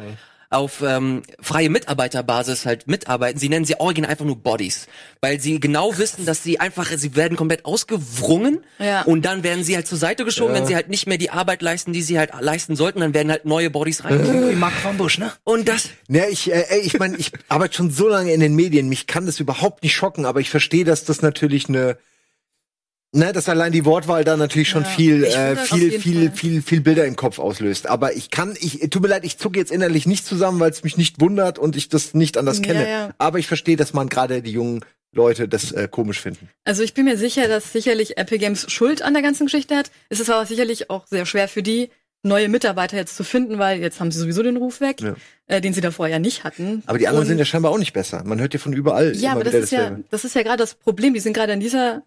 auf ähm, freie Mitarbeiterbasis halt mitarbeiten, sie nennen sie original einfach nur Bodies, weil sie genau wissen, dass sie einfach, sie werden komplett ausgewrungen Ja. und dann werden sie halt zur Seite geschoben, Ja. wenn sie halt nicht mehr die Arbeit leisten, die sie halt leisten sollten, dann werden halt neue Bodies rein. Wie Mark von Busch, ne? Und das, Ja, ich, äh, ey, ich meine, ich arbeite schon so lange in den Medien, mich kann das überhaupt nicht schocken, aber ich verstehe, dass das natürlich eine, ne, dass allein die Wortwahl da natürlich schon Ja, viel, äh, viel, viel, Fall. viel, viel Bilder im Kopf auslöst. Aber ich kann, ich, tut mir leid, ich zucke jetzt innerlich nicht zusammen, weil es mich nicht wundert und ich das nicht anders Ja, kenne. ja. Aber ich verstehe, dass man gerade die jungen Leute das äh, komisch finden. Also ich bin mir sicher, dass sicherlich Epic Games Schuld an der ganzen Geschichte hat. Es ist aber sicherlich auch sehr schwer für die, neue Mitarbeiter jetzt zu finden, weil jetzt haben sie sowieso den Ruf weg, Ja. äh, den sie davor ja nicht hatten. Aber die anderen Und- sind ja scheinbar auch nicht besser. Man hört ja von überall Ja, aber das ist ja, das ist ja gerade das Problem. Die sind gerade in dieser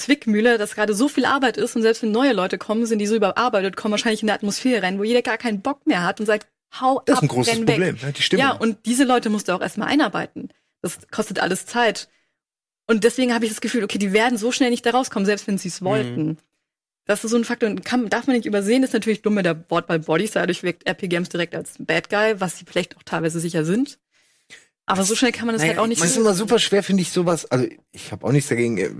Zwickmühle, dass gerade so viel Arbeit ist und selbst wenn neue Leute kommen, sind die so überarbeitet, kommen wahrscheinlich in eine Atmosphäre rein, wo jeder gar keinen Bock mehr hat und sagt, hau Das ist ab, ein großes renn weg. Problem. Ja, die Stimmung. Ja, und diese Leute musst du auch erstmal einarbeiten. Das kostet alles Zeit. Und deswegen habe ich das Gefühl, okay, die werden so schnell nicht da rauskommen, selbst wenn sie es wollten. Das ist so ein Faktor, und kann, darf man nicht übersehen, ist natürlich dumm mit der Wortwahl Bodies, dadurch wirkt Epic Games direkt als Bad Guy, was sie vielleicht auch teilweise sicher sind. Aber so schnell kann man das Naja, halt auch nicht Es ist immer super schwer, finde ich, sowas. Also ich habe auch nichts dagegen, äh,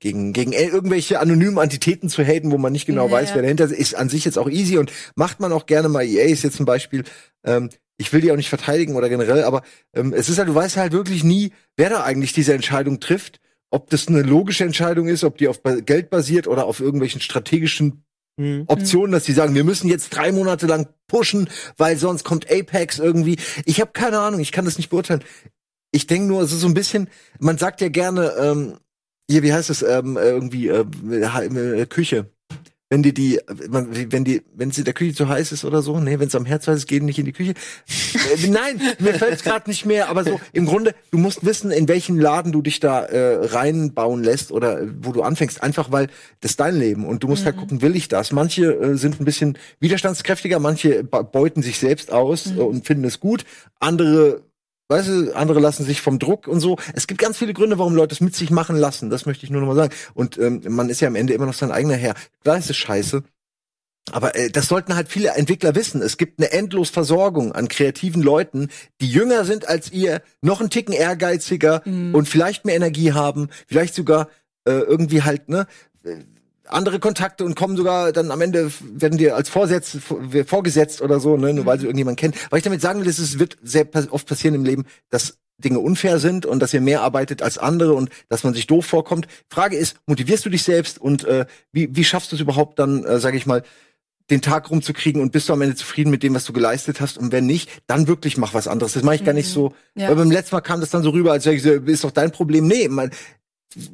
gegen, gegen irgendwelche anonymen Entitäten zu haten, wo man nicht genau Ja, weiß, wer dahinter ist, ist an sich jetzt auch easy und macht man auch gerne mal. EA ist jetzt ein Beispiel. Ähm, ich will die auch nicht verteidigen oder generell, aber ähm, es ist halt, du weißt halt wirklich nie, wer da eigentlich diese Entscheidung trifft. Ob das eine logische Entscheidung ist, ob die auf Geld basiert oder auf irgendwelchen strategischen hm. Optionen, dass die sagen, wir müssen jetzt drei Monate lang pushen, weil sonst kommt Apex irgendwie. Ich habe keine Ahnung, ich kann das nicht beurteilen. Ich denke nur, es ist so ein bisschen, man sagt ja gerne, ähm, hier, wie heißt es, ähm, irgendwie, äh, äh, Küche. Wenn die die, wenn die, wenn es in der Küche zu heiß ist oder so, nee, wenn es am Herd zu heiß ist, gehen nicht in die Küche. Äh, nein, mir fällt es gerade nicht mehr, aber so, im Grunde, du musst wissen, in welchen Laden du dich da äh, reinbauen lässt oder äh, wo du anfängst, einfach weil das ist dein Leben und du musst halt gucken, will ich das? Manche äh, sind ein bisschen widerstandskräftiger, manche beuten sich selbst aus äh, und finden es gut, andere Weißt du, andere lassen sich vom Druck und so. Es gibt ganz viele Gründe, warum Leute es mit sich machen lassen. Das möchte ich nur noch mal sagen. Und ähm, man ist ja am Ende immer noch sein eigener Herr. Klar ist es scheiße. Aber äh, das sollten halt viele Entwickler wissen. Es gibt eine endlos Versorgung an kreativen Leuten, die jünger sind als ihr, noch einen Ticken ehrgeiziger und vielleicht mehr Energie haben, vielleicht sogar äh, irgendwie halt ne andere Kontakte und kommen sogar dann am Ende werden dir als Vorsetz, vorgesetzt oder so, ne, nur weil sie irgendjemand kennt. Was ich damit sagen will, es wird sehr oft passieren im Leben, dass Dinge unfair sind und dass ihr mehr arbeitet als andere und dass man sich doof vorkommt. Frage ist, motivierst du dich selbst und äh, wie, wie schaffst du es überhaupt dann, äh, sage ich mal, den Tag rumzukriegen und bist du am Ende zufrieden mit dem, was du geleistet hast? Und wenn nicht, dann wirklich mach was anderes. Das mache ich gar nicht so. Ja. Weil beim letzten Mal kam das dann so rüber, als wäre ich so, ist doch dein Problem. Nee, man,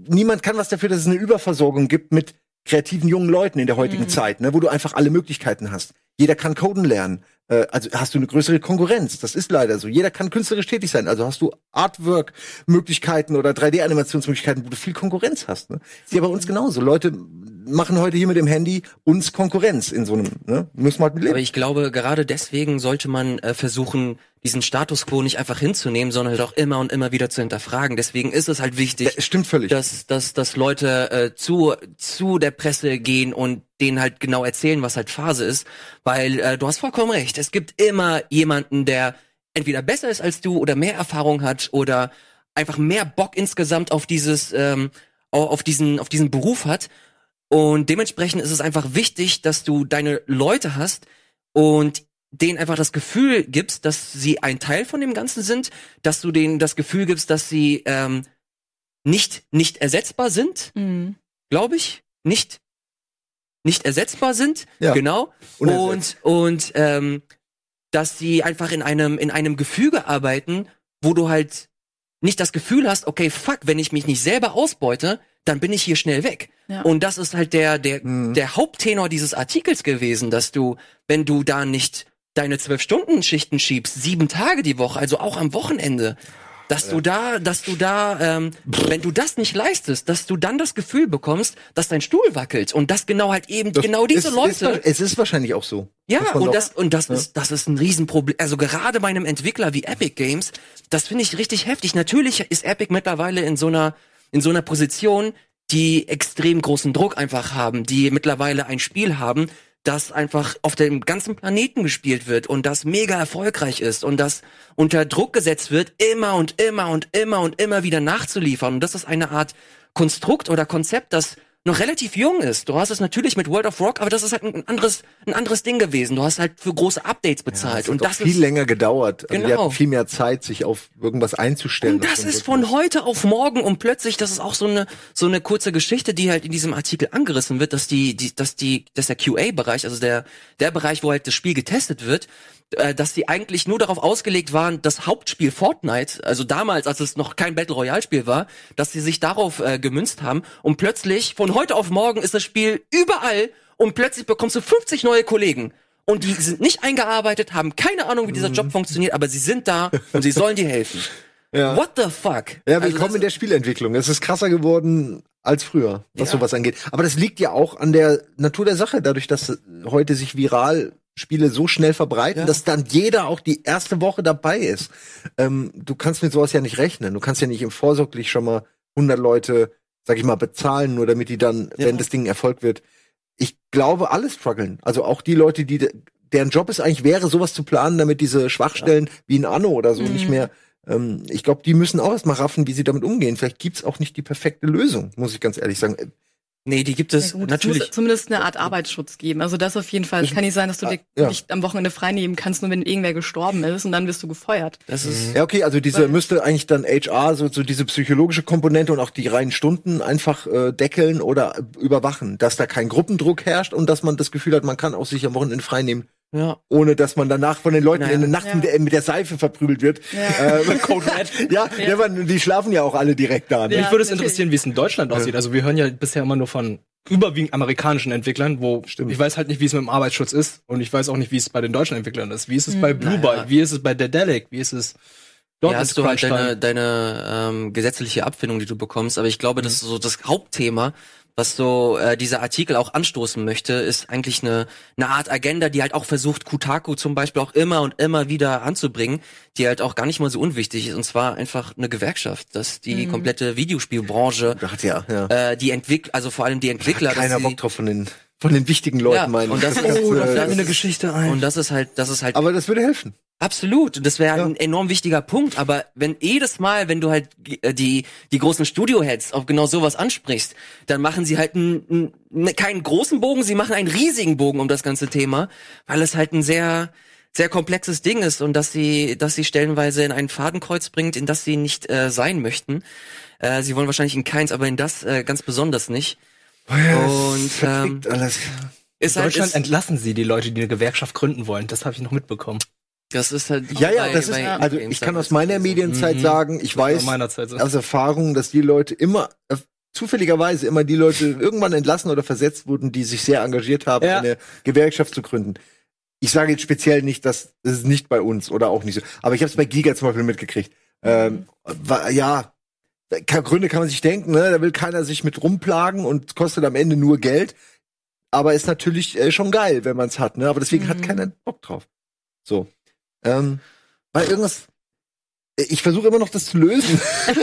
niemand kann was dafür, dass es eine Überversorgung gibt mit kreativen jungen Leuten in der heutigen Zeit, ne, wo du einfach alle Möglichkeiten hast. Jeder kann coden lernen. Äh, also hast du eine größere Konkurrenz. Das ist leider so. Jeder kann künstlerisch tätig sein. Also hast du Artwork-Möglichkeiten oder 3D-Animationsmöglichkeiten, wo du viel Konkurrenz hast. Ne? Ist ja bei uns genauso. Leute machen heute hier mit dem Handy uns Konkurrenz in so einem, ne? Müssen wir halt mit Aber leben. ich glaube, gerade deswegen sollte man äh, versuchen, diesen Status quo nicht einfach hinzunehmen, sondern halt auch immer und immer wieder zu hinterfragen. Deswegen ist es halt wichtig, Das stimmt völlig. dass, dass, dass Leute äh, zu, zu der Presse gehen und denen halt genau erzählen, was halt Phase ist. Weil äh, du hast vollkommen recht. Es gibt immer jemanden, der entweder besser ist als du oder mehr Erfahrung hat oder einfach mehr Bock insgesamt auf dieses, ähm, au- auf diesen, auf diesen Beruf hat. Und dementsprechend ist es einfach wichtig, dass du deine Leute hast und denen einfach das Gefühl gibst, dass sie ein Teil von dem Ganzen sind, dass du denen das Gefühl gibst, dass sie ähm, nicht nicht ersetzbar sind, Mhm. glaube ich, nicht nicht ersetzbar sind, Ja. genau. Und Unersetzt. und ähm, dass sie einfach in einem in einem Gefüge arbeiten, wo du halt nicht das Gefühl hast, okay, fuck, wenn ich mich nicht selber ausbeute, dann bin ich hier schnell weg. Ja. Und das ist halt der der Mhm. der Haupttenor dieses Artikels gewesen, dass du, wenn du da nicht deine zwölf Stunden Schichten schiebst, sieben Tage die Woche, also auch am Wochenende, dass du da, dass du da, ähm, wenn du das nicht leistest, dass du dann das Gefühl bekommst, dass dein Stuhl wackelt und dass genau halt eben Das genau diese ist, Leute. Ist, es ist wahrscheinlich auch so. Ja, und das, und das ist, das ist ein Riesenproblem. Also gerade bei einem Entwickler wie Epic Games, das finde ich richtig heftig. Natürlich ist Epic mittlerweile in so einer, in so einer Position, die extrem großen Druck einfach haben, die mittlerweile ein Spiel haben, das einfach auf dem ganzen Planeten gespielt wird und das mega erfolgreich ist und das unter Druck gesetzt wird, immer und immer und immer und immer wieder nachzuliefern. Und das ist eine Art Konstrukt oder Konzept, das noch relativ jung ist. Du hast es natürlich mit World of Rock, aber das ist halt ein anderes, ein anderes Ding gewesen. Du hast halt für große Updates bezahlt. hat und das viel ist, länger gedauert. Also die Genau. hatten viel mehr Zeit, sich auf irgendwas einzustellen. und das ist dann von heute auf morgen und plötzlich, das ist auch so eine so eine kurze Geschichte, die halt in diesem Artikel angerissen wird, dass die, die dass die, dass der QA-Bereich, also der der Bereich, wo halt das Spiel getestet wird, äh, dass die eigentlich nur darauf ausgelegt waren, das Hauptspiel Fortnite, also damals, als es noch kein Battle Royale Spiel war, dass sie sich darauf äh, gemünzt haben und plötzlich von heute auf morgen ist das Spiel überall und plötzlich bekommst du 50 neue Kollegen. Und die sind nicht eingearbeitet, haben keine Ahnung, wie dieser Mhm. Job funktioniert, aber sie sind da *laughs* und sie sollen dir helfen. Ja. What the fuck? Ja, Also willkommen das- in der Spielentwicklung. Es ist krasser geworden als früher, was Ja. sowas angeht. Aber das liegt ja auch an der Natur der Sache, dadurch, dass heute sich viral Spiele so schnell verbreiten, Ja. dass dann jeder auch die erste Woche dabei ist. Ähm, du kannst mit sowas ja nicht rechnen. Du kannst ja nicht im Vorsorglich schon mal 100 Leute, sag ich mal, bezahlen, nur damit die dann, Ja. wenn das Ding ein Erfolg wird. Ich glaube, alle strugglen. Also auch die Leute, die deren Job es eigentlich wäre, sowas zu planen, damit diese Schwachstellen wie ein Anno oder so Mhm. nicht mehr ähm, ich glaube, die müssen auch erstmal raffen, wie sie damit umgehen. Vielleicht gibt's auch nicht die perfekte Lösung, muss ich ganz ehrlich sagen. Nee, die gibt es Ja, gut, Es natürlich. muss zumindest eine Art Arbeitsschutz geben. Also das auf jeden Fall. Es kann nicht sein, dass du dir Ja. nicht am Wochenende freinehmen kannst, nur wenn irgendwer gestorben ist und dann wirst du gefeuert. Das ist Ja, okay, also diese müsste eigentlich dann HR, so, so diese psychologische Komponente und auch die reinen Stunden einfach äh, deckeln oder überwachen, dass da kein Gruppendruck herrscht und dass man das Gefühl hat, man kann auch sich am Wochenende frei nehmen, ja. ohne dass man danach von den Leuten Naja. in der Nacht Ja. mit, der, mit der Seife verprügelt wird. Ja. Äh, *laughs* Code Red. ja, ja. man, die schlafen ja auch alle direkt da. Ne? Ja. Mich würde es interessieren, wie es in Deutschland aussieht. Also wir hören ja bisher immer nur von überwiegend amerikanischen Entwicklern, wo Stimmt. ich weiß halt nicht, wie es mit dem Arbeitsschutz ist und ich weiß auch nicht, wie es bei den deutschen Entwicklern ist. Wie ist es bei Blue Naja. Byte? Wie ist es bei Dedelic? Wie ist es dort ja, hast du halt deine, deine ähm, gesetzliche Abfindung, die du bekommst. Aber ich glaube, Mhm. das ist so das Hauptthema, was so äh, dieser Artikel auch anstoßen möchte, ist eigentlich eine, eine Art Agenda, die halt auch versucht, Kutaku zum Beispiel auch immer und immer wieder anzubringen, die halt auch gar nicht mal so unwichtig ist. Und zwar einfach eine Gewerkschaft, dass die komplette Videospielbranche, ja, ja. äh, die Entwickler, also vor allem die Entwickler, Keiner dass Bock sie, drauf von den von den wichtigen Leuten, Ja, meine ich. und das ist- Oh, da das- fällt mir eine Geschichte ein. Und das ist halt, das ist halt aber das würde helfen. Absolut, das wäre Ja. ein enorm wichtiger Punkt. Aber wenn jedes Mal, wenn du halt äh, die die großen Studio-Heads auf genau sowas ansprichst, dann machen sie halt einen, einen, keinen großen Bogen, sie machen einen riesigen Bogen um das ganze Thema, weil es halt ein sehr sehr komplexes Ding ist und dass sie dass sie stellenweise in ein Fadenkreuz bringt, in das sie nicht äh, sein möchten. Äh, sie wollen wahrscheinlich in keins, aber in das äh, ganz besonders nicht. Und ähm, Verfickt alles. ist In halt Deutschland ist, entlassen sie die Leute, die eine Gewerkschaft gründen wollen. Das habe ich noch mitbekommen. das ist halt Ja, ja, bei- das ist, also ich kann halt aus meiner. Medienzeit Mhm. sagen, ich weiß Aus meiner Zeit so. aus Erfahrung, dass die Leute immer, äh, zufälligerweise immer die Leute *laughs* irgendwann entlassen oder versetzt wurden, die sich sehr engagiert haben, Ja. eine Gewerkschaft zu gründen. Ich sage jetzt speziell nicht, dass das ist nicht bei uns oder auch nicht so, aber ich habe es bei Giga zum Beispiel mitgekriegt. Ähm, war, ja, Gründe kann man sich denken, ne? da will keiner sich mit rumplagen und kostet am Ende nur Geld. Aber ist natürlich äh, schon geil, wenn man es hat, ne? Aber deswegen hat Mhm. keiner Bock drauf. So. Ähm, weil irgendwas. Ich versuche immer noch das zu lösen. *laughs* ich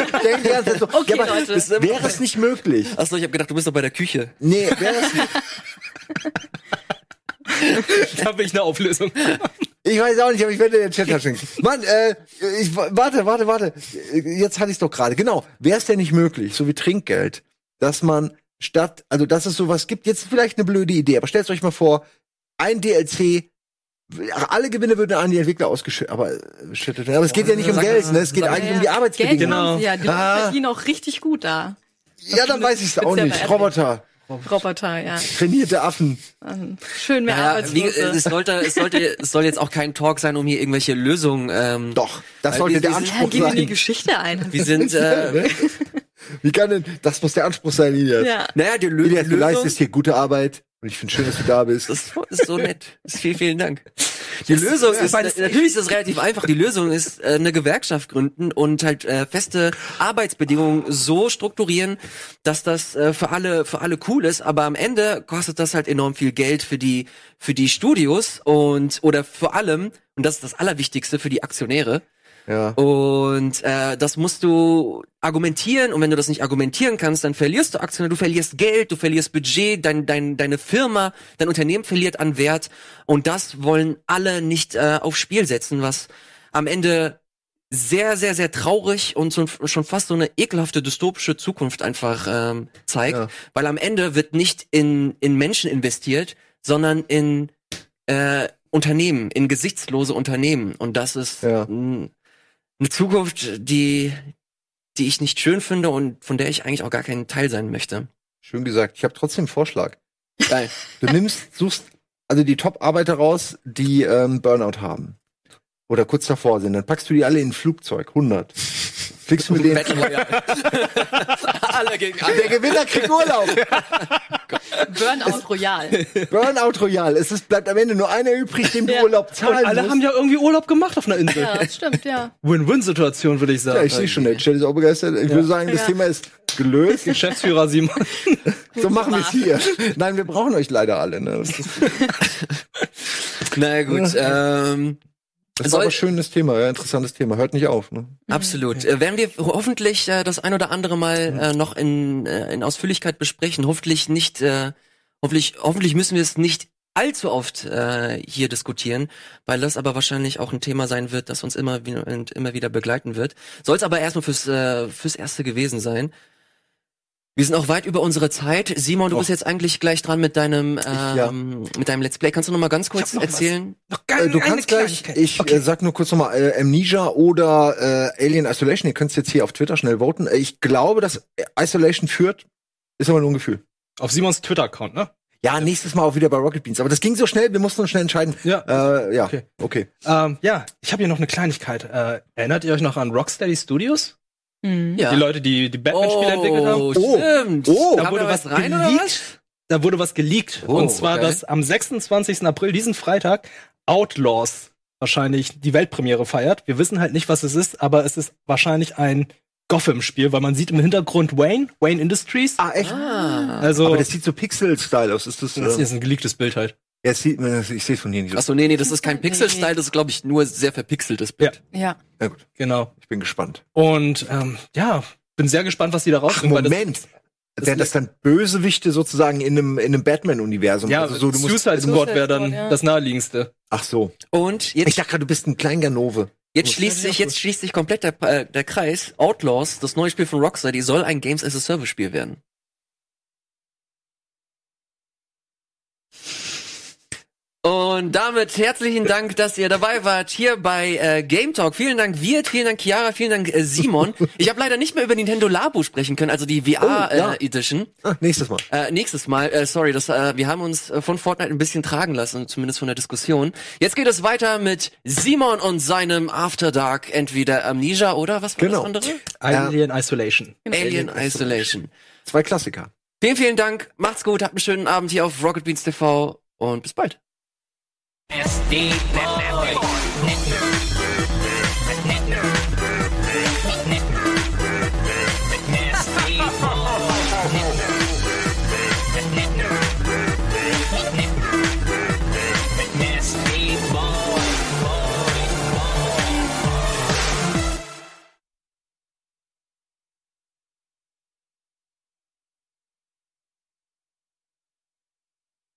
so, Okay, ja, aber Leute. es wäre es nicht möglich. Achso, ich habe gedacht, du bist doch bei der Küche. Nee, wäre es Da *laughs* habe ich eine Auflösung. *laughs* Ich weiß auch nicht, aber ich werde den Chat taschen. Mann, äh, ich, warte, warte, warte. Jetzt hatte ich doch gerade. Genau. Wäre es denn nicht möglich, so wie Trinkgeld, dass man statt, also dass es sowas gibt, jetzt vielleicht eine blöde Idee, aber stellt euch mal vor, ein DLC, alle Gewinne würden an die Entwickler ausgeschüttet, aber, äh, aber es geht ja nicht um Geld, ne? Es geht sag- eigentlich um die Geld Arbeitsbedingungen. Genau. haben sie ja, die Ah. verdienen auch richtig gut da. Ja, dann weiß ich es auch nicht. Roboter, Roboter, ja. trainierte Affen. Schön mehr Ja, wie, Arbeitslose. es sollte, es sollte, es soll jetzt auch kein Talk sein, um hier irgendwelche Lösungen. Ähm, Doch, das sollte wir- der wir sind- ja, Anspruch gehen wir in die sein. Geschichte ein. Wir sind, äh, *laughs* Wie kann denn, das muss der Anspruch sein, Ilias. ja. naja, die, Lö Ilias, die du Lösung. leistest hier gute Arbeit und ich finde schön, dass du da bist. Das ist, so nett. Vielen, vielen Dank. Die Lösung ist, das- natürlich ist es relativ einfach. Die Lösung ist äh, eine Gewerkschaft gründen und halt äh, feste Arbeitsbedingungen so strukturieren, dass das äh, für alle für alle cool ist. Aber am Ende kostet das halt enorm viel Geld für die für die Studios und oder vor allem und das ist das Allerwichtigste für die Aktionäre. Ja. Und äh, das musst du argumentieren und wenn du das nicht argumentieren kannst, dann verlierst du Aktien, du verlierst Geld, du verlierst Budget, dein, dein, deine Firma, dein Unternehmen verliert an Wert und das wollen alle nicht äh, aufs Spiel setzen, was am Ende sehr, sehr, sehr traurig und so, schon fast so eine ekelhafte dystopische Zukunft einfach ähm, zeigt, Ja. weil am Ende wird nicht in, in Menschen investiert, sondern in äh, Unternehmen, in gesichtslose Unternehmen und das ist Ja. mh, eine Zukunft, die, die ich nicht schön finde und von der ich eigentlich auch gar kein Teil sein möchte. Schön gesagt. Ich habe trotzdem einen Vorschlag. Geil. Du nimmst, suchst also die Top-Arbeiter raus, die ähm, Burnout haben. Oder kurz davor sind. Dann packst du die alle in ein Flugzeug. 100. Fliegst du mit denen. Battle Royale. *laughs* alle gegen alle. Der Gewinner kriegt Urlaub. Burnout Royal. Burnout Royal. Es ist, bleibt am Ende nur einer übrig, dem du Ja. Urlaub Und zahlen alle musst. haben ja irgendwie Urlaub gemacht auf einer Insel. Ja, das stimmt, ja. Win-Win-Situation, würde ich sagen. ja, ich sehe schon, der Chat ist auch begeistert. Ich würde sagen, das Ja. Thema ist gelöst. Geschäftsführer Simon. *laughs* So machen wir es hier. Nein, wir brauchen euch leider alle. Ne? *laughs* Na gut, ähm, das ist Soll- aber ein schönes Thema, ja, interessantes Thema. Hört nicht auf. Ne? absolut. Äh, werden wir hoffentlich äh, das ein oder andere Mal äh, noch in, äh, in Ausführlichkeit besprechen. Hoffentlich nicht, äh, hoffentlich, hoffentlich müssen wir es nicht allzu oft äh, hier diskutieren, weil das aber wahrscheinlich auch ein Thema sein wird, das uns immer immer wieder begleiten wird. Soll es aber erstmal fürs, äh, fürs Erste gewesen sein. Wir sind auch weit über unsere Zeit. Simon, du Och. bist jetzt eigentlich gleich dran mit deinem ähm, ja. mit deinem Let's Play. Kannst du noch mal ganz kurz noch was. erzählen? Noch Äh, du kannst gleich, ich äh, sag nur kurz nochmal, äh, Amnesia oder äh, Alien Isolation, ihr könnt jetzt hier auf Twitter schnell voten. Äh, Ich glaube, dass Isolation führt, ist aber nur ein Gefühl. Auf Simons Twitter-Account, ne? Ja, nächstes Mal auch wieder bei Rocket Beans. Aber das ging so schnell, wir mussten uns schnell entscheiden. Ja. Äh, ja, Okay. okay. Ähm, ja, ich habe hier noch eine Kleinigkeit. Äh, erinnert ihr euch noch an Rocksteady Studios? Mhm. Ja. Die Leute, die die Batman-Spiele entwickelt haben? Oh, Oh. stimmt. Oh. da Da wurde wurde was was rein oder geleakt. was? Da wurde was geleakt. Oh, und zwar, okay. dass am 26. April, diesen Freitag, Outlaws wahrscheinlich die Weltpremiere feiert. Wir wissen halt nicht, was es ist, aber es ist wahrscheinlich ein Gotham-Spiel, weil man sieht im Hintergrund Wayne, Wayne Industries. Ah, echt? Ah. Also, Aber das sieht so Pixel-Style aus. Ist das, das äh, ist ein geleaktes Bild halt. Ja, sieht, äh, ich sehe es von hier nicht. so. Achso, nee, nee, das ist kein. Pixel-Style, das ist, glaube ich, nur sehr verpixeltes Bild. Ja. Ja, gut, Genau. ich bin gespannt. Und ähm, ja, bin sehr gespannt, was die da Ach, rausbringen. das- Moment. wären das dann Bösewichte sozusagen in einem, in einem Batman-Universum. Ja, also so, du musst, Suicide Squad wäre dann ja. das naheliegendste. ach so. Und Ich jetzt, dachte gerade, du bist ein Kleinganove. jetzt schließt sich, jetzt schließt sich komplett der, äh, der Kreis. Outlaws, das neue Spiel von Rockstar, die soll ein Games as a Service Spiel werden. Und damit herzlichen Dank, dass ihr dabei wart hier bei äh, Game Talk. Vielen Dank Wirt, vielen Dank Chiara, vielen Dank äh, Simon. *laughs* Ich habe leider nicht mehr über Nintendo Labo sprechen können, also die VR Oh, ja. äh, Edition. Ah, nächstes Mal. Äh, nächstes Mal, äh, sorry, das, äh, wir haben uns äh, von Fortnite ein bisschen tragen lassen, zumindest von der Diskussion. Jetzt geht es weiter mit Simon und seinem After Dark, entweder Amnesia oder was war Genau. das andere? Alien Isolation. Alien Isolation. Zwei Klassiker. Vielen, vielen Dank, macht's gut, habt einen schönen Abend hier auf Rocket Beans TV und bis bald. SD Boy.